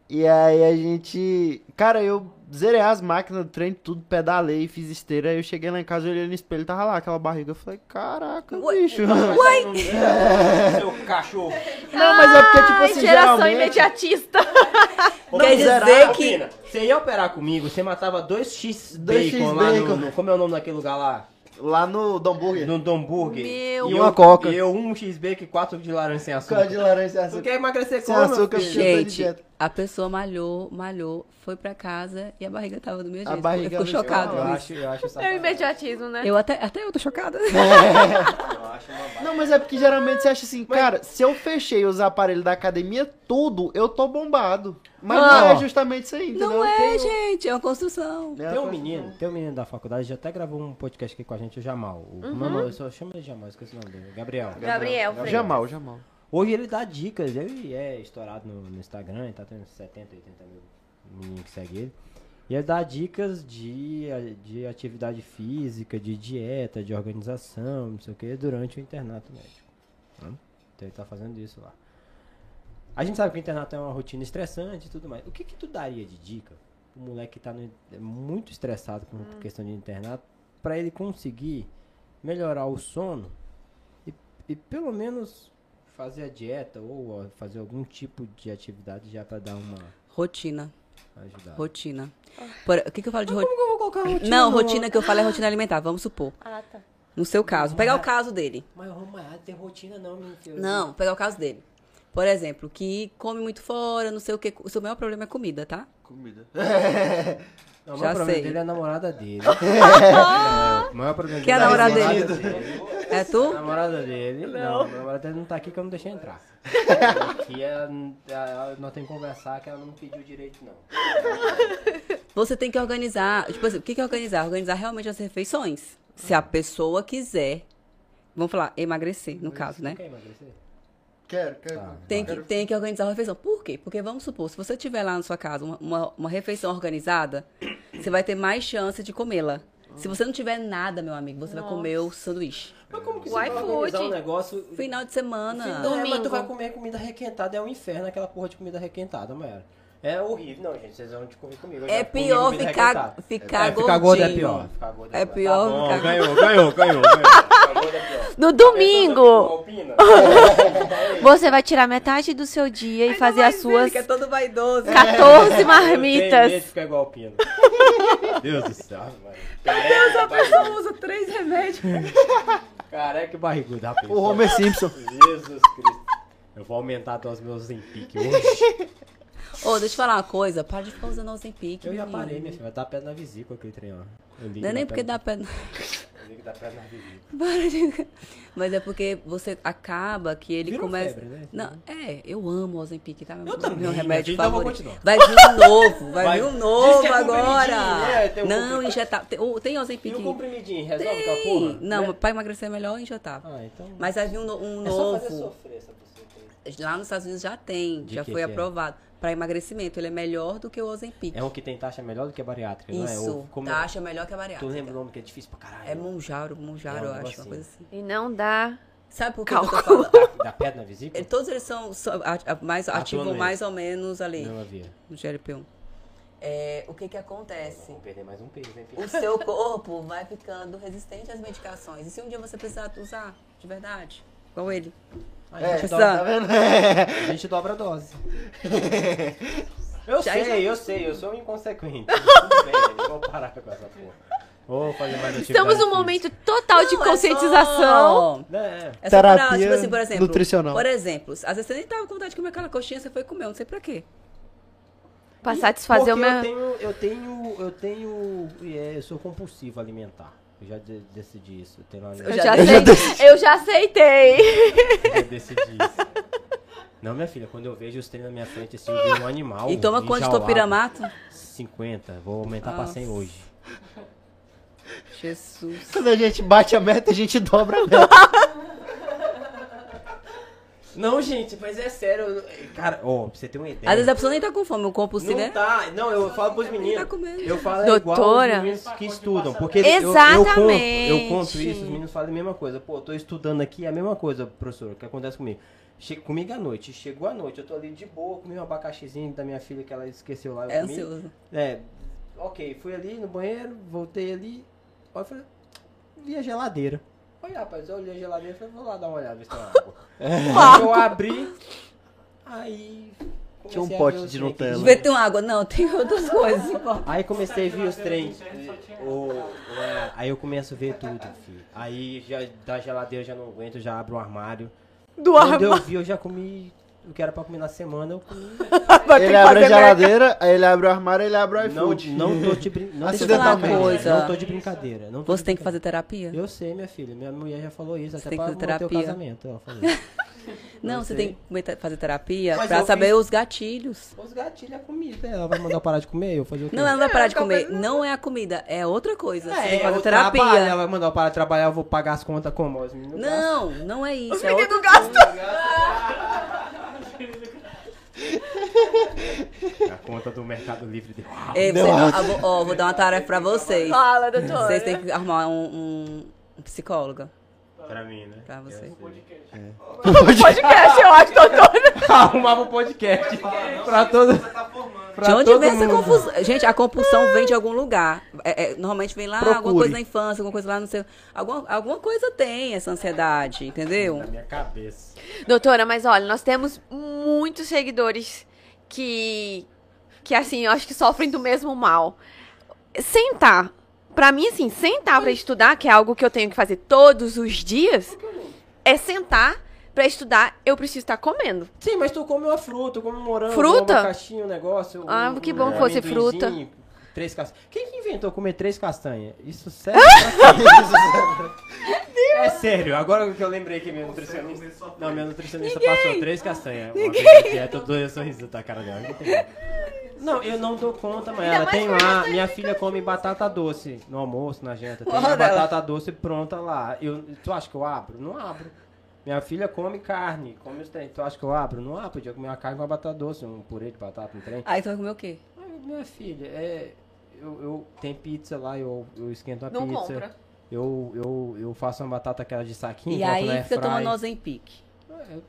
[SPEAKER 1] e aí a gente. Cara, eu zerei as máquinas do treino, tudo, pedalei, fiz esteira. Aí eu cheguei lá em casa, olhei no espelho, tava lá aquela barriga. Eu falei, caraca, bicho.
[SPEAKER 2] Seu cachorro.
[SPEAKER 1] Não, mas é porque, tipo
[SPEAKER 3] Ai,
[SPEAKER 1] assim,
[SPEAKER 3] geração
[SPEAKER 1] geralmente.
[SPEAKER 3] imediatista.
[SPEAKER 4] Quer
[SPEAKER 1] zerar,
[SPEAKER 4] dizer que.
[SPEAKER 2] Pina, você ia operar comigo, você matava dois X
[SPEAKER 1] Dois
[SPEAKER 2] bacon
[SPEAKER 1] X
[SPEAKER 2] lá
[SPEAKER 1] bacon.
[SPEAKER 2] no, no- Como é o nome daquele lugar lá?
[SPEAKER 1] Lá no Domburger.
[SPEAKER 2] No Domburger.
[SPEAKER 3] Meu.
[SPEAKER 1] E
[SPEAKER 2] eu-
[SPEAKER 1] uma coca.
[SPEAKER 2] E eu um X bacon e quatro de laranja sem açúcar.
[SPEAKER 1] de laranja sem
[SPEAKER 2] Tu
[SPEAKER 1] açúcar.
[SPEAKER 2] quer emagrecer
[SPEAKER 1] Sem
[SPEAKER 2] como, meu
[SPEAKER 1] açúcar,
[SPEAKER 2] filho?
[SPEAKER 4] Gente,
[SPEAKER 1] dieta.
[SPEAKER 4] A pessoa malhou, malhou, foi pra casa e a barriga tava do meu
[SPEAKER 1] A
[SPEAKER 4] jeito.
[SPEAKER 1] barriga
[SPEAKER 4] Ficou
[SPEAKER 1] do-
[SPEAKER 4] chocado.
[SPEAKER 2] Eu acho, eu acho
[SPEAKER 3] É o imediatismo, né?
[SPEAKER 4] Eu até, até eu tô chocada.
[SPEAKER 2] Eu acho uma.
[SPEAKER 1] Não, mas é porque geralmente você acha assim, cara, se eu fechei os aparelhos da academia, tudo, eu tô bombado. Mas não
[SPEAKER 2] Ah.
[SPEAKER 1] é justamente isso aí, entendeu?
[SPEAKER 4] Não é,
[SPEAKER 1] Tem-
[SPEAKER 4] gente, é uma construção.
[SPEAKER 1] É
[SPEAKER 2] Tem um menino, tem um menino da faculdade, já até gravou um podcast aqui com a gente, o Jamal. O,
[SPEAKER 3] Uhum.
[SPEAKER 2] mano, eu só chamo ele de Jamal, esqueci o nome dele. Gabriel.
[SPEAKER 3] Gabriel, Freitas.
[SPEAKER 1] Jamal, Jamal.
[SPEAKER 2] Hoje ele dá dicas, ele é estourado no, no Instagram, ele tá tendo 70, 80 mil meninos que seguem ele. E ele dá dicas de, de atividade física, de dieta, de organização, não sei o que, durante o internato médico. né? Então ele tá fazendo isso lá. A gente sabe que o internato é uma rotina estressante e tudo mais. O que que tu daria de dica pro moleque que tá no- é muito estressado com questão de internato, pra ele conseguir melhorar o sono e, e pelo menos fazer a dieta ou fazer algum tipo de atividade já pra dar uma
[SPEAKER 4] Rotina,
[SPEAKER 2] ajudada.
[SPEAKER 4] rotina. Por- o que, que eu falo de rotina?
[SPEAKER 2] eu vou colocar rotina?
[SPEAKER 4] Não, rotina que eu falo é rotina alimentar, vamos supor.
[SPEAKER 3] Ah, tá.
[SPEAKER 4] No seu caso, pegar o caso dele.
[SPEAKER 2] Mas eu não tem rotina não, meu filho.
[SPEAKER 4] Não, pegar o caso dele. Por exemplo, que come muito fora, não sei o que. O seu maior problema é comida, tá?
[SPEAKER 1] Comida.
[SPEAKER 2] Não, o
[SPEAKER 4] Já
[SPEAKER 2] maior problema
[SPEAKER 4] sei.
[SPEAKER 2] dele é a namorada dele. é, o maior problema
[SPEAKER 4] Que é a
[SPEAKER 2] dele
[SPEAKER 4] namorada
[SPEAKER 2] dele.
[SPEAKER 4] É
[SPEAKER 2] A
[SPEAKER 4] tu?
[SPEAKER 2] namorada dele, não. a namorada dele não tá aqui que eu não deixei entrar. Aqui é, é, nós temos que conversar que ela não pediu direito, não.
[SPEAKER 4] Você tem que organizar. Tipo assim, o que que é organizar? Organizar realmente as refeições. Se a pessoa quiser. Vamos falar, emagrecer, no caso, né?
[SPEAKER 2] Quer emagrecer?
[SPEAKER 1] Quero, quero.
[SPEAKER 2] Tá.
[SPEAKER 4] Tem que, tem que organizar a refeição. Por quê? Porque vamos supor, se você tiver lá na sua casa uma, uma, uma refeição organizada, você vai ter mais chance de comê-la. Se você não tiver nada, meu amigo, você vai comer o sanduíche.
[SPEAKER 2] Mas como que você vai organizar um negócio...
[SPEAKER 4] Final de semana.
[SPEAKER 2] Não, é, mas
[SPEAKER 3] Domingo.
[SPEAKER 2] tu vai comer comida requentada, é um inferno aquela porra de comida requentada, Mayara. É horrível. Não, gente, vocês vão te comer comigo.
[SPEAKER 4] É
[SPEAKER 2] já comi
[SPEAKER 4] pior ficar, ficar
[SPEAKER 2] É,
[SPEAKER 4] gordinho.
[SPEAKER 2] ficar gordo é pior. Ficar gordo
[SPEAKER 4] É
[SPEAKER 2] pior.
[SPEAKER 4] pior
[SPEAKER 2] Tá bom,
[SPEAKER 4] ficar-
[SPEAKER 2] ganhou, ganhou, ganhou, ganhou. É pior.
[SPEAKER 3] No domingo,
[SPEAKER 2] Alpina.
[SPEAKER 3] você vai tirar metade do seu dia e fazer as suas
[SPEAKER 4] Que é todo vaidoso.
[SPEAKER 3] 14
[SPEAKER 2] Eu tenho medo de
[SPEAKER 3] marmitas.
[SPEAKER 2] ficar igual. Deus do céu, mano.
[SPEAKER 4] Deus, a pessoa usa três remédios.
[SPEAKER 2] Careca e barrigudo, rapaz.
[SPEAKER 1] O Homer Simpson.
[SPEAKER 2] Jesus Cristo. Eu vou aumentar os meus Zempic hoje.
[SPEAKER 4] Ô, deixa eu falar uma coisa. Para de ficar usando o Ozempic,
[SPEAKER 2] Eu já parei, minha filha. Vai dar pedra na vesícula aquele trem, ó.
[SPEAKER 4] Não é nem porque dá
[SPEAKER 2] pedra- Eu ligo da vesícula.
[SPEAKER 4] Para de- Mas é porque você acaba que ele
[SPEAKER 2] Virou
[SPEAKER 4] começa.
[SPEAKER 2] febre, né?
[SPEAKER 4] Não, é, eu amo o Ozempic, tá? Meu,
[SPEAKER 2] também,
[SPEAKER 4] meu remédio
[SPEAKER 2] então eu
[SPEAKER 4] favorito. Vai vir um novo, vai,
[SPEAKER 2] Vai.
[SPEAKER 4] vir um
[SPEAKER 2] Diz
[SPEAKER 4] novo
[SPEAKER 2] é
[SPEAKER 4] agora.
[SPEAKER 2] né? Tem um
[SPEAKER 4] Não, injetar. Tem, o- tem Ozempic.
[SPEAKER 2] o comprimidinho, resolve aquela porra?
[SPEAKER 4] Tem. Não,
[SPEAKER 2] Né?
[SPEAKER 4] pra emagrecer é melhor injetar.
[SPEAKER 2] Ah, então...
[SPEAKER 4] Mas vai vir um, um
[SPEAKER 2] é só fazer sofrer essa pessoa.
[SPEAKER 4] Lá nos Estados Unidos já tem,
[SPEAKER 2] De
[SPEAKER 4] já
[SPEAKER 2] que
[SPEAKER 4] foi
[SPEAKER 2] que é?
[SPEAKER 4] aprovado. Pra emagrecimento, ele é melhor do que o Ozempic.
[SPEAKER 2] É um que tem taxa melhor do que a bariátrica, não é?
[SPEAKER 4] Isso,
[SPEAKER 2] Ou como-
[SPEAKER 4] taxa melhor que a
[SPEAKER 2] Tu
[SPEAKER 4] bariátrica.
[SPEAKER 2] lembra o nome que é difícil pra caralho?
[SPEAKER 4] É Monjaro, Monjaro,
[SPEAKER 2] É
[SPEAKER 4] eu acho,
[SPEAKER 2] negocinho.
[SPEAKER 4] uma coisa assim.
[SPEAKER 3] E não dá.
[SPEAKER 4] Sabe por que, que eu tô
[SPEAKER 3] Cálculo.
[SPEAKER 4] falando?
[SPEAKER 2] Da pedra na vesícula?
[SPEAKER 4] Ele- Todos eles são, são a- a- mais,
[SPEAKER 2] Atuando
[SPEAKER 4] ativam mais ou menos ali
[SPEAKER 2] Não havia.
[SPEAKER 4] no GLP-1. É, o que que acontece?
[SPEAKER 2] Vamos perder mais um peso, hein, filho?
[SPEAKER 4] O seu corpo vai ficando resistente às medicações. E se um dia você precisar usar, de verdade, igual ele.
[SPEAKER 2] A
[SPEAKER 1] É,
[SPEAKER 2] gente,
[SPEAKER 4] tá
[SPEAKER 2] dobra,
[SPEAKER 1] tá vendo? É.
[SPEAKER 2] a gente dobra a dose. Eu
[SPEAKER 4] Já-
[SPEAKER 2] sei, eu sei, eu sou um inconsequente. Tudo bem, eu vou parar com essa porra. Vou fazer mais atividade
[SPEAKER 3] Estamos num momento total de
[SPEAKER 4] Não, é
[SPEAKER 3] conscientização.
[SPEAKER 4] só-
[SPEAKER 2] É.
[SPEAKER 4] É só pra,
[SPEAKER 1] Terapia
[SPEAKER 4] tipo assim, por exemplo.
[SPEAKER 1] nutricional.
[SPEAKER 4] Por exemplo, às vezes você nem tava com vontade de comer aquela coxinha, você foi comer, não sei pra quê.
[SPEAKER 3] Pra satisfazer o meu.
[SPEAKER 2] eu tenho, eu tenho, eu tenho, é, eu sou compulsivo alimentar. Eu já de- decidi isso. Eu, tenho uma,
[SPEAKER 3] Eu
[SPEAKER 2] eu
[SPEAKER 3] já,
[SPEAKER 4] já-
[SPEAKER 1] eu já
[SPEAKER 3] acei- eu já aceitei.
[SPEAKER 2] já decidi isso. Não, minha filha, quando eu vejo os treinos na minha frente, assim, eu vi um animal.
[SPEAKER 4] e toma quanto de topiramato?
[SPEAKER 2] 50. Vou aumentar pra 100
[SPEAKER 4] Nossa.
[SPEAKER 2] hoje.
[SPEAKER 4] Jesus.
[SPEAKER 1] Quando a gente bate a meta, a gente dobra a meta.
[SPEAKER 2] Não, gente, mas é sério. eu- Cara, ó, pra você ter uma ideia.
[SPEAKER 4] Às vezes a pessoa nem tá com fome, o compulsivo
[SPEAKER 2] Não
[SPEAKER 4] é.
[SPEAKER 2] tá, não, eu falo pros meninos.
[SPEAKER 4] tá comendo.
[SPEAKER 2] Eu falo é igual
[SPEAKER 3] Doutora.
[SPEAKER 2] os meninos que estudam. Porque eu- eu,
[SPEAKER 3] Exatamente.
[SPEAKER 2] conto, eu conto isso, os meninos falam a mesma coisa. Pô, eu tô estudando aqui, é a mesma coisa, professor, o que acontece comigo. Che comigo à noite, chegou à noite, eu tô ali de boa, comi um abacaxizinho da minha filha que ela esqueceu lá. eu
[SPEAKER 4] É
[SPEAKER 2] comi.
[SPEAKER 4] ansioso.
[SPEAKER 2] É, ok, fui ali no banheiro, voltei ali, eu falei, vi a geladeira. Olha, rapaz, eu olhei a geladeira e falei, vou lá dar uma olhada, ver se tem água. Aí eu abri, aí...
[SPEAKER 1] Tinha um pote de Nutella.
[SPEAKER 4] Vê tem água. Não, tem outras coisas.
[SPEAKER 2] Aí comecei a ver os trens. O, é, aí eu começo a ver tudo, filho. Aí já da geladeira eu já não aguento, eu já abro o armário.
[SPEAKER 3] Do
[SPEAKER 2] Quando eu
[SPEAKER 3] armário.
[SPEAKER 2] vi, eu já comi o que era pra comer na semana, eu comi.
[SPEAKER 1] Ele abre a geladeira, aí ele abre o armário, ele abre o
[SPEAKER 2] Não,
[SPEAKER 1] iFood.
[SPEAKER 2] não tô de brincadeira. Não tô de brincadeira. Não tô
[SPEAKER 4] Você
[SPEAKER 2] de
[SPEAKER 4] tem que fazer terapia?
[SPEAKER 2] Eu sei, minha filha. Minha mulher já falou isso, até
[SPEAKER 4] tem que
[SPEAKER 2] pra
[SPEAKER 4] fazer
[SPEAKER 2] manter o
[SPEAKER 4] terapia.
[SPEAKER 2] casamento. Ela falou isso.
[SPEAKER 4] Não,
[SPEAKER 2] Eu
[SPEAKER 4] você
[SPEAKER 2] sei.
[SPEAKER 4] tem que fazer terapia
[SPEAKER 2] Mas
[SPEAKER 4] pra saber
[SPEAKER 2] fiz-
[SPEAKER 4] os gatilhos.
[SPEAKER 2] Os gatilhos é a comida. Ela vai mandar eu parar de comer, eu fazer o quê?
[SPEAKER 4] Não, ela não vai parar de comer. Não é a comida, é outra coisa. Você tem que
[SPEAKER 2] é,
[SPEAKER 4] fazer
[SPEAKER 2] trabalho, ela
[SPEAKER 4] terapia.
[SPEAKER 2] vai mandar eu parar de trabalhar, eu vou pagar as contas como? Os meninos gastam.
[SPEAKER 4] Não, não é isso. É outra...
[SPEAKER 2] A conta do Mercado Livre deu.
[SPEAKER 4] Ei, você- ó, vou- ó, vou dar uma tarefa pra vocês.
[SPEAKER 3] Fala, doutora.
[SPEAKER 4] Vocês têm que arrumar um, um, um psicólogo
[SPEAKER 2] Pra mim, né?
[SPEAKER 4] pra você.
[SPEAKER 3] podcast, eu acho, doutora.
[SPEAKER 2] Arrumava um podcast pra todo. Pra
[SPEAKER 4] De onde
[SPEAKER 2] todo
[SPEAKER 4] vem essa
[SPEAKER 2] mundo.
[SPEAKER 4] confusão? Gente, a compulsão vem de algum lugar. É, é, normalmente vem lá, alguma
[SPEAKER 1] Procure.
[SPEAKER 4] coisa na infância, alguma coisa lá no seu. Alguma, alguma coisa tem essa ansiedade, entendeu?
[SPEAKER 2] Na minha cabeça.
[SPEAKER 3] Doutora, mas olha, nós temos muitos seguidores que, que assim, eu acho que sofrem do mesmo mal. Sentar. Pra mim, assim, sentar pra estudar, que é algo que eu tenho que fazer todos os dias, é sentar pra estudar, eu preciso estar comendo.
[SPEAKER 2] Sim, mas tu come uma fruta, come um morango,
[SPEAKER 3] Fruta?
[SPEAKER 2] uma caixinha, um negócio.
[SPEAKER 3] Ah,
[SPEAKER 2] um,
[SPEAKER 3] que bom
[SPEAKER 2] um
[SPEAKER 3] que fosse fruta.
[SPEAKER 2] Três castanhas. Quem que inventou comer três castanhas? Isso serve pra quê? É sério, agora que eu lembrei que minha nutricionista. Não, minha nutricionista passou três castanhas. Uma vez que é, tô doendo sorriso da cara dela. Não, eu não dou conta, mas ela tem lá. Minha filha come batata doce no almoço, na janta. Tem batata doce pronta lá. Eu, tu acha que eu abro? Não abro. Minha filha come carne, come os trem. Tu acha que eu abro? Não abro. Podia comer uma carne com uma batata doce, um purê de batata, um trem.
[SPEAKER 4] Aí tu vai comer o quê?
[SPEAKER 2] Ai, minha filha, é. Eu, eu tem pizza lá, eu, eu esquento a
[SPEAKER 3] Não
[SPEAKER 2] pizza.
[SPEAKER 3] compra.
[SPEAKER 2] Eu, eu, eu faço uma batata aquela de saquinho.
[SPEAKER 4] E aí fica
[SPEAKER 2] airfry.
[SPEAKER 4] tomando Ozempic.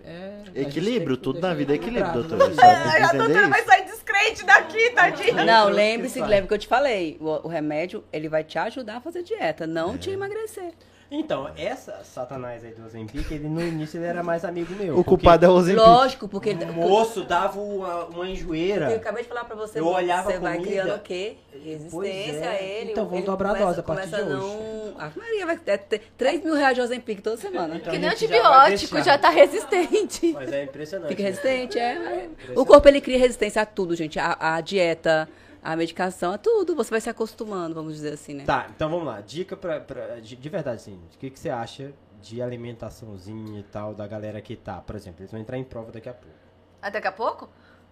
[SPEAKER 2] É, é, a gente
[SPEAKER 1] Equilíbrio, tudo na vida é equilíbrio,
[SPEAKER 2] né?
[SPEAKER 1] Tem que entender isso.
[SPEAKER 3] sair descrente daqui, tadinha.
[SPEAKER 4] Não, lembre-se, lembre que eu te falei. O, o remédio, ele vai te ajudar a fazer dieta, não te emagrecer.
[SPEAKER 2] Então, essa satanás aí do Ozempic, ele no início ele era mais amigo meu.
[SPEAKER 1] O culpado é o Ozempic.
[SPEAKER 4] Lógico, porque...
[SPEAKER 2] porque o moço dava uma, uma
[SPEAKER 4] Eu
[SPEAKER 2] enjoeira.
[SPEAKER 4] acabei de falar pra você,
[SPEAKER 2] Eu olhava
[SPEAKER 4] você
[SPEAKER 2] a
[SPEAKER 4] vai
[SPEAKER 2] comida.
[SPEAKER 4] criando o quê?
[SPEAKER 2] Pois
[SPEAKER 4] Resistência
[SPEAKER 2] é.
[SPEAKER 4] a ele.
[SPEAKER 2] Então, vamos
[SPEAKER 4] ele
[SPEAKER 2] dobrar a dose a partir
[SPEAKER 4] começa
[SPEAKER 2] de
[SPEAKER 4] a não... A Maria vai é, ter 3 mil reais de Ozempic toda semana.
[SPEAKER 2] Então,
[SPEAKER 3] Que
[SPEAKER 2] a
[SPEAKER 3] nem
[SPEAKER 2] gente já vai
[SPEAKER 3] antibiótico,
[SPEAKER 2] deixar.
[SPEAKER 3] já tá resistente.
[SPEAKER 2] Mas é impressionante.
[SPEAKER 4] Fica
[SPEAKER 2] né?
[SPEAKER 4] resistente, é.
[SPEAKER 2] impressionante.
[SPEAKER 4] O corpo, ele cria resistência a tudo, gente. A, a dieta, a medicação, a tudo. Você vai se acostumando, vamos dizer assim, né?
[SPEAKER 2] Tá, então vamos lá. Dica pra. pra- de, de verdade, assim. O que, que você acha de alimentaçãozinha e tal da galera que tá? Por exemplo, eles vão entrar em prova daqui a pouco.
[SPEAKER 3] Ah, daqui a pouco?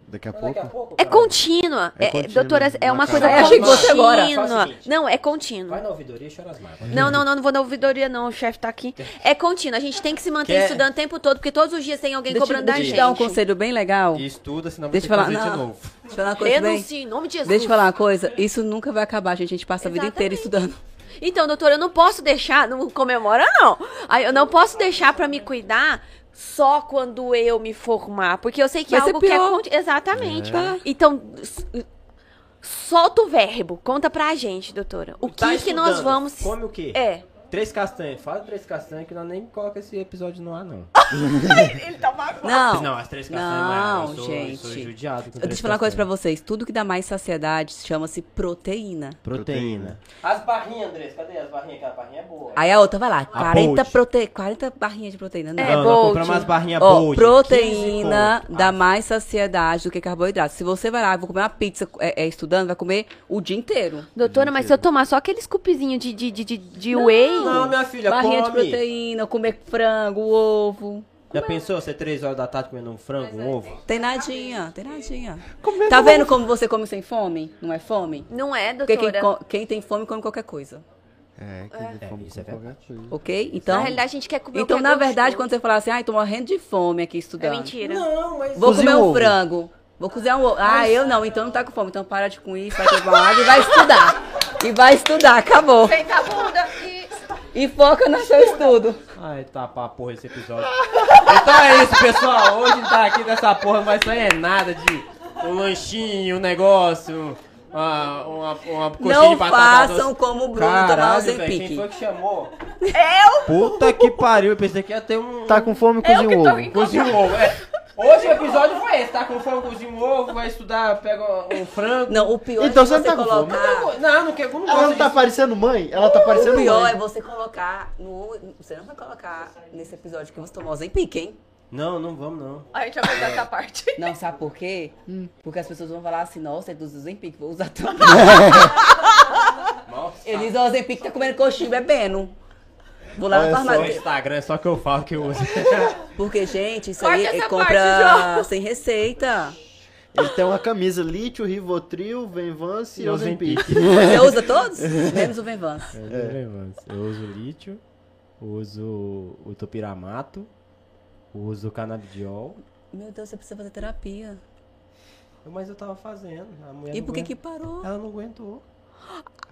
[SPEAKER 1] Daqui a
[SPEAKER 2] Daqui a
[SPEAKER 1] pouco.
[SPEAKER 2] pouco.
[SPEAKER 3] É contínua.
[SPEAKER 1] É
[SPEAKER 3] É,
[SPEAKER 1] contínua,
[SPEAKER 3] doutora, é uma coisa.
[SPEAKER 4] Eu
[SPEAKER 2] o
[SPEAKER 3] contínua.
[SPEAKER 2] seguinte.
[SPEAKER 3] Não, é contínuo.
[SPEAKER 2] Vai na ouvidoria e chora as mágoas.
[SPEAKER 3] Não, não, não, não vou na ouvidoria, não. O chefe tá aqui. É contínuo. A gente tem que se manter
[SPEAKER 2] Quer-
[SPEAKER 3] estudando o tempo todo, porque todos os dias tem alguém
[SPEAKER 4] Deixa,
[SPEAKER 3] cobrando
[SPEAKER 4] deixa
[SPEAKER 3] da
[SPEAKER 4] eu te
[SPEAKER 3] gente.
[SPEAKER 4] dar um conselho bem legal.
[SPEAKER 2] E estuda, senão
[SPEAKER 4] Deixa
[SPEAKER 2] você
[SPEAKER 4] eu
[SPEAKER 2] tem que
[SPEAKER 4] falar,
[SPEAKER 2] fazer de
[SPEAKER 4] não.
[SPEAKER 2] novo.
[SPEAKER 4] Deixa eu falar uma coisa bem...
[SPEAKER 3] Em nome de Jesus.
[SPEAKER 4] Deixa eu falar uma coisa. Isso nunca vai acabar, gente. A gente passa a vida inteira estudando.
[SPEAKER 3] Então, doutora, eu não posso deixar, não comemora não. Aí eu não posso deixar pra me cuidar só quando eu me formar, porque eu sei que é
[SPEAKER 4] Vai ser
[SPEAKER 3] algo que é
[SPEAKER 4] pior.
[SPEAKER 3] conti- exatamente. Então, solta o verbo, conta pra gente, doutora. O que
[SPEAKER 2] Tá
[SPEAKER 3] que nós
[SPEAKER 2] estudando,
[SPEAKER 3] vamos
[SPEAKER 2] Come o quê?
[SPEAKER 3] É.
[SPEAKER 2] Três castanhas. Fala três castanhas que nós nem coloca esse episódio no ar, não.
[SPEAKER 4] Não.
[SPEAKER 2] Não, as três castanhas
[SPEAKER 4] Não,
[SPEAKER 2] é. Eu sou,
[SPEAKER 4] gente.
[SPEAKER 2] Eu sou judiado com
[SPEAKER 4] Deixa eu falar uma coisa pra vocês. Tudo que dá mais saciedade chama-se proteína.
[SPEAKER 2] Proteína. As barrinhas, Andrés. Cadê as barrinhas? Aquela barrinha é boa.
[SPEAKER 4] Aí a outra vai lá, 40,
[SPEAKER 2] Bolt.
[SPEAKER 4] prote... 40 barrinhas de proteína. Não.
[SPEAKER 3] É,
[SPEAKER 2] não, nós compramos umas barrinhas bold.
[SPEAKER 4] proteína
[SPEAKER 2] 15 conto.
[SPEAKER 4] dá
[SPEAKER 2] Ah,
[SPEAKER 4] mais saciedade do que carboidrato. Se você vai lá, vou comer uma pizza é, é, estudando, vai comer o dia inteiro.
[SPEAKER 3] Doutora, mas se eu tomar só aquele scoopzinho de, de, de, de, de whey...
[SPEAKER 2] Não, minha filha,
[SPEAKER 4] Barrinha de
[SPEAKER 2] come.
[SPEAKER 4] proteína, comer frango, ovo.
[SPEAKER 2] Já pensou você três horas da tarde comendo um frango, um ovo?
[SPEAKER 4] Tem nadinha, tem nadinha. Tá vendo como você come sem fome? Não é fome?
[SPEAKER 3] Não é,
[SPEAKER 4] Porque
[SPEAKER 3] doutora.
[SPEAKER 4] quem, co- quem tem fome come qualquer coisa.
[SPEAKER 1] É, que
[SPEAKER 3] É.
[SPEAKER 1] de fome
[SPEAKER 2] É, isso é.
[SPEAKER 4] Ok?
[SPEAKER 3] Na
[SPEAKER 4] Então,
[SPEAKER 3] realidade, a gente quer comer o
[SPEAKER 4] então
[SPEAKER 3] é
[SPEAKER 4] na verdade,
[SPEAKER 3] gostoso.
[SPEAKER 4] quando você falar assim, ai, tô morrendo de fome aqui
[SPEAKER 3] É
[SPEAKER 4] estudando.
[SPEAKER 3] mentira.
[SPEAKER 2] Não, mas.
[SPEAKER 4] Vou
[SPEAKER 1] Cozinha
[SPEAKER 4] comer
[SPEAKER 1] um ovo.
[SPEAKER 4] frango. Vou cozinhar um ovo. Ah, eu não, então não tá com fome. Então para de com isso, vai tomar água e vai estudar. E vai estudar, acabou.
[SPEAKER 3] Senta a bunda e...
[SPEAKER 4] Foca no seu estudo.
[SPEAKER 2] Ai, tá pra porra esse episódio. Então é isso, pessoal. Hoje tá aqui nessa porra, não vai sair nada de um lanchinho, um negócio, uma, uma, uma coxinha
[SPEAKER 4] Não
[SPEAKER 2] de batata
[SPEAKER 4] façam
[SPEAKER 2] doce.
[SPEAKER 4] como o Bruno tomar o
[SPEAKER 2] Caralho, velho, quem foi que chamou? Eu? Puta que pariu, eu pensei que ia ter um...
[SPEAKER 1] Tá com fome,
[SPEAKER 3] É o
[SPEAKER 1] cozinha
[SPEAKER 3] que
[SPEAKER 1] um
[SPEAKER 3] tô
[SPEAKER 1] ovo.
[SPEAKER 2] Cozinha um ovo, é. Hoje o episódio foi esse, tá com cozinha um ovo, vai estudar, pega um frango.
[SPEAKER 4] Não, o pior
[SPEAKER 1] Então
[SPEAKER 4] é
[SPEAKER 1] você
[SPEAKER 4] você
[SPEAKER 1] não tá com fome.
[SPEAKER 4] colocar...
[SPEAKER 2] Não, não quero, não
[SPEAKER 1] Ela não tá
[SPEAKER 2] disso.
[SPEAKER 1] parecendo mãe? Ela tá parecendo
[SPEAKER 4] O pior
[SPEAKER 1] mãe.
[SPEAKER 4] é você colocar no... Você não vai colocar nesse episódio que você tomou o Zempic, hein?
[SPEAKER 2] Não, não vamos não.
[SPEAKER 3] A gente vai cortar essa parte.
[SPEAKER 4] Não, sabe por quê? Porque as pessoas vão falar assim, nossa, é do Zempic, vou usar também.
[SPEAKER 2] Nossa.
[SPEAKER 4] Eles, ó, o Zempic tá comendo coxinha bebendo. Vou lá
[SPEAKER 1] Olha
[SPEAKER 4] na
[SPEAKER 1] só,
[SPEAKER 2] No
[SPEAKER 4] farmácia.
[SPEAKER 2] Instagram é só que eu falo que eu uso.
[SPEAKER 4] Porque, gente, isso
[SPEAKER 3] Corta
[SPEAKER 4] aí é compra sem receita.
[SPEAKER 1] Ele tem uma camisa Lítio, Rivotril, Venvance e Ozempic.
[SPEAKER 4] Você usa todos? Menos o Venvance.
[SPEAKER 2] Eu uso lítio, uso o topiramato, uso o canabidiol.
[SPEAKER 4] Meu Deus, você precisa fazer terapia.
[SPEAKER 2] Mas eu tava fazendo. A mulher
[SPEAKER 4] E por que que parou?
[SPEAKER 2] Ela não aguentou.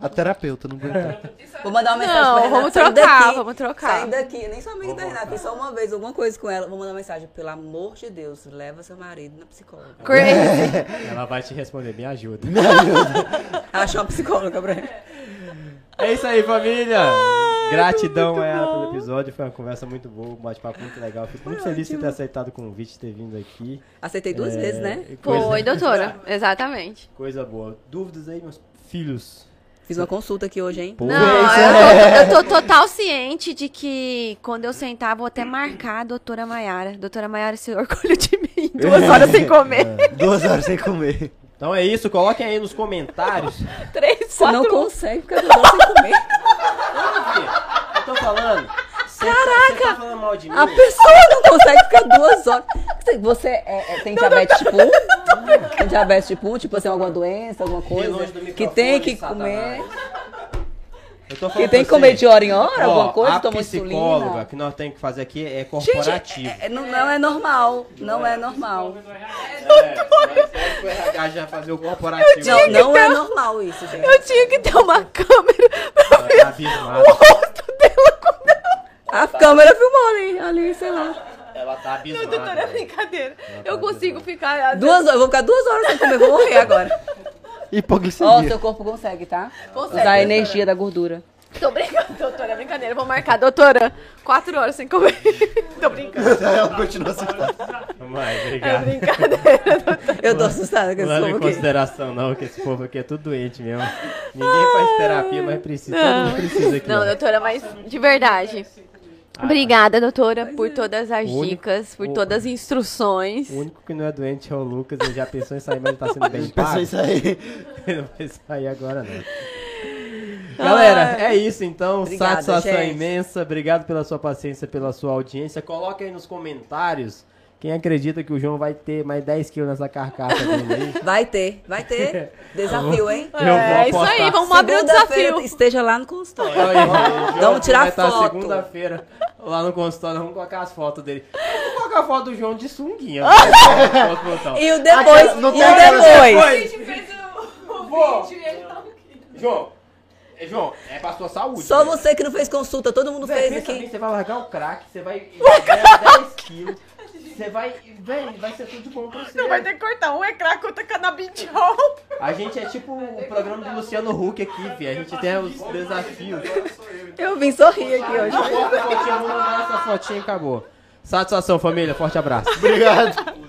[SPEAKER 1] A terapeuta não aguentou.
[SPEAKER 4] Vou mandar uma mensagem
[SPEAKER 3] Não,
[SPEAKER 4] pra Renata.
[SPEAKER 3] vamos trocar,
[SPEAKER 4] daqui,
[SPEAKER 3] vamos trocar.
[SPEAKER 4] Saindo daqui, nem sou amiga
[SPEAKER 2] Vou
[SPEAKER 4] da Renata, só uma vez alguma coisa com ela. Vou mandar uma mensagem, pelo amor de Deus, leva seu marido na psicóloga.
[SPEAKER 3] Crazy.
[SPEAKER 2] Ela vai te responder, me ajuda.
[SPEAKER 4] Achou uma psicóloga pra ele.
[SPEAKER 2] É isso aí, família! Gratidão a ela pelo episódio, foi uma conversa muito boa, um bate-papo muito legal. Fico muito feliz de ter aceitado o convite, ter vindo aqui.
[SPEAKER 4] Aceitei duas
[SPEAKER 2] É,
[SPEAKER 4] vezes, né?
[SPEAKER 2] Coisa,
[SPEAKER 3] Foi, doutora. Exatamente.
[SPEAKER 2] coisa boa. Dúvidas aí, meus filhos?
[SPEAKER 4] Fiz uma consulta aqui hoje, hein?
[SPEAKER 2] Pô,
[SPEAKER 3] Não, eu tô, eu tô total ciente de que quando eu sentar, vou até marcar a doutora Maiara. Doutora Maiara se orgulha de mim. Duas horas sem comer.
[SPEAKER 1] Duas horas sem comer.
[SPEAKER 2] Então é isso, coloquem aí nos comentários.
[SPEAKER 3] Três,
[SPEAKER 4] Você não
[SPEAKER 3] quatro.
[SPEAKER 4] consegue ficar duas horas sem comer.
[SPEAKER 2] Eu tô falando. Caraca! Você tá falando mal de mim?
[SPEAKER 4] A pessoa não consegue ficar duas horas. Você- Você é- é- tem diabetes tipo 1? Tem diabetes tipo 1? Tipo assim, alguma doença, alguma coisa? Que tem que
[SPEAKER 2] Satanás.
[SPEAKER 4] comer.
[SPEAKER 2] Eu tô falando
[SPEAKER 4] Que tem que comer de hora em hora,
[SPEAKER 2] Ó,
[SPEAKER 4] alguma coisa,
[SPEAKER 2] a
[SPEAKER 4] toma
[SPEAKER 2] psicóloga
[SPEAKER 4] insulina.
[SPEAKER 2] que nós temos que fazer aqui é
[SPEAKER 4] Gente,
[SPEAKER 2] corporativo.
[SPEAKER 4] é- é- não, não é normal. Não é normal.
[SPEAKER 2] É, o RH já fazer o corporativo.
[SPEAKER 4] Não, não é normal isso, gente.
[SPEAKER 3] Eu tinha que ter uma câmera pra ver o rosto dela.
[SPEAKER 4] A câmera filmou ali, ali, sei lá.
[SPEAKER 2] Ela tá abismada.
[SPEAKER 3] Doutora, é brincadeira.
[SPEAKER 2] tá
[SPEAKER 3] Eu consigo ficar...
[SPEAKER 4] Duas horas, eu vou ficar duas horas sem comer, vou morrer agora.
[SPEAKER 1] Hipoglicemia.
[SPEAKER 4] Ó, seu corpo consegue, tá?
[SPEAKER 3] Consegue,
[SPEAKER 4] Usar a energia da gordura.
[SPEAKER 3] Tô brincando, doutora, é brincadeira. Vou marcar, doutora, quatro horas sem comer. Tô brincando.
[SPEAKER 1] Ela continua assim.
[SPEAKER 2] Vai,
[SPEAKER 3] É
[SPEAKER 2] obrigado.
[SPEAKER 3] brincadeira, doutora.
[SPEAKER 4] Eu tô assustada com
[SPEAKER 2] Não
[SPEAKER 4] esse
[SPEAKER 2] leva em
[SPEAKER 4] povo aqui.
[SPEAKER 2] consideração não, que esse povo aqui é tudo doente mesmo. Ninguém faz terapia, mas precisa. Todo mundo precisa aqui.
[SPEAKER 3] Não, doutora, mas de verdade. Obrigada, doutora, por todas as
[SPEAKER 2] único-
[SPEAKER 3] dicas, por
[SPEAKER 2] o-
[SPEAKER 3] todas as instruções.
[SPEAKER 2] O único que não é doente é o Lucas, ele já pensou em sair, mas ele tá sendo bem
[SPEAKER 1] Pensou
[SPEAKER 2] pago.
[SPEAKER 1] isso aí.
[SPEAKER 2] Ele não vai sair agora, não. Galera, é isso então.
[SPEAKER 4] Obrigada,
[SPEAKER 2] Satisfação
[SPEAKER 4] gente.
[SPEAKER 2] imensa. Obrigado pela sua paciência, pela sua audiência. Coloque aí nos comentários quem acredita que o João vai ter mais 10 quilos nessa carcaça dele aí.
[SPEAKER 4] Vai ter, vai ter. Desafio, hein?
[SPEAKER 2] Eu vou
[SPEAKER 3] É isso aí, vamos abrir o desafio.
[SPEAKER 4] Esteja lá no consultório.
[SPEAKER 2] Olha aí, João,
[SPEAKER 4] Vamos tirar
[SPEAKER 2] vai estar
[SPEAKER 4] foto.
[SPEAKER 2] segunda-feira lá no consultório, vamos colocar as fotos dele. Vamos colocar a foto do João de sunguinha.
[SPEAKER 4] E o depois, e o depois.
[SPEAKER 2] João, é, João, é pra sua saúde.
[SPEAKER 4] Só
[SPEAKER 2] velho.
[SPEAKER 4] você que não fez consulta, todo mundo
[SPEAKER 2] Véi,
[SPEAKER 4] fez aqui.
[SPEAKER 2] bem, você vai largar o crack, você vai ganhar 10 quilos. Você vai. Véi, vai ser tudo de bom pra você.
[SPEAKER 3] ter que cortar um ecrã contra canabidiol.
[SPEAKER 2] A gente é tipo o programa do Luciano Huck aqui, fi. A gente tem os desafios.
[SPEAKER 4] Eu vim sorrir aqui hoje.
[SPEAKER 2] Bota a fotinha, vamos mandar essa fotinha e acabou. Satisfação, família. Forte abraço.
[SPEAKER 1] Obrigado.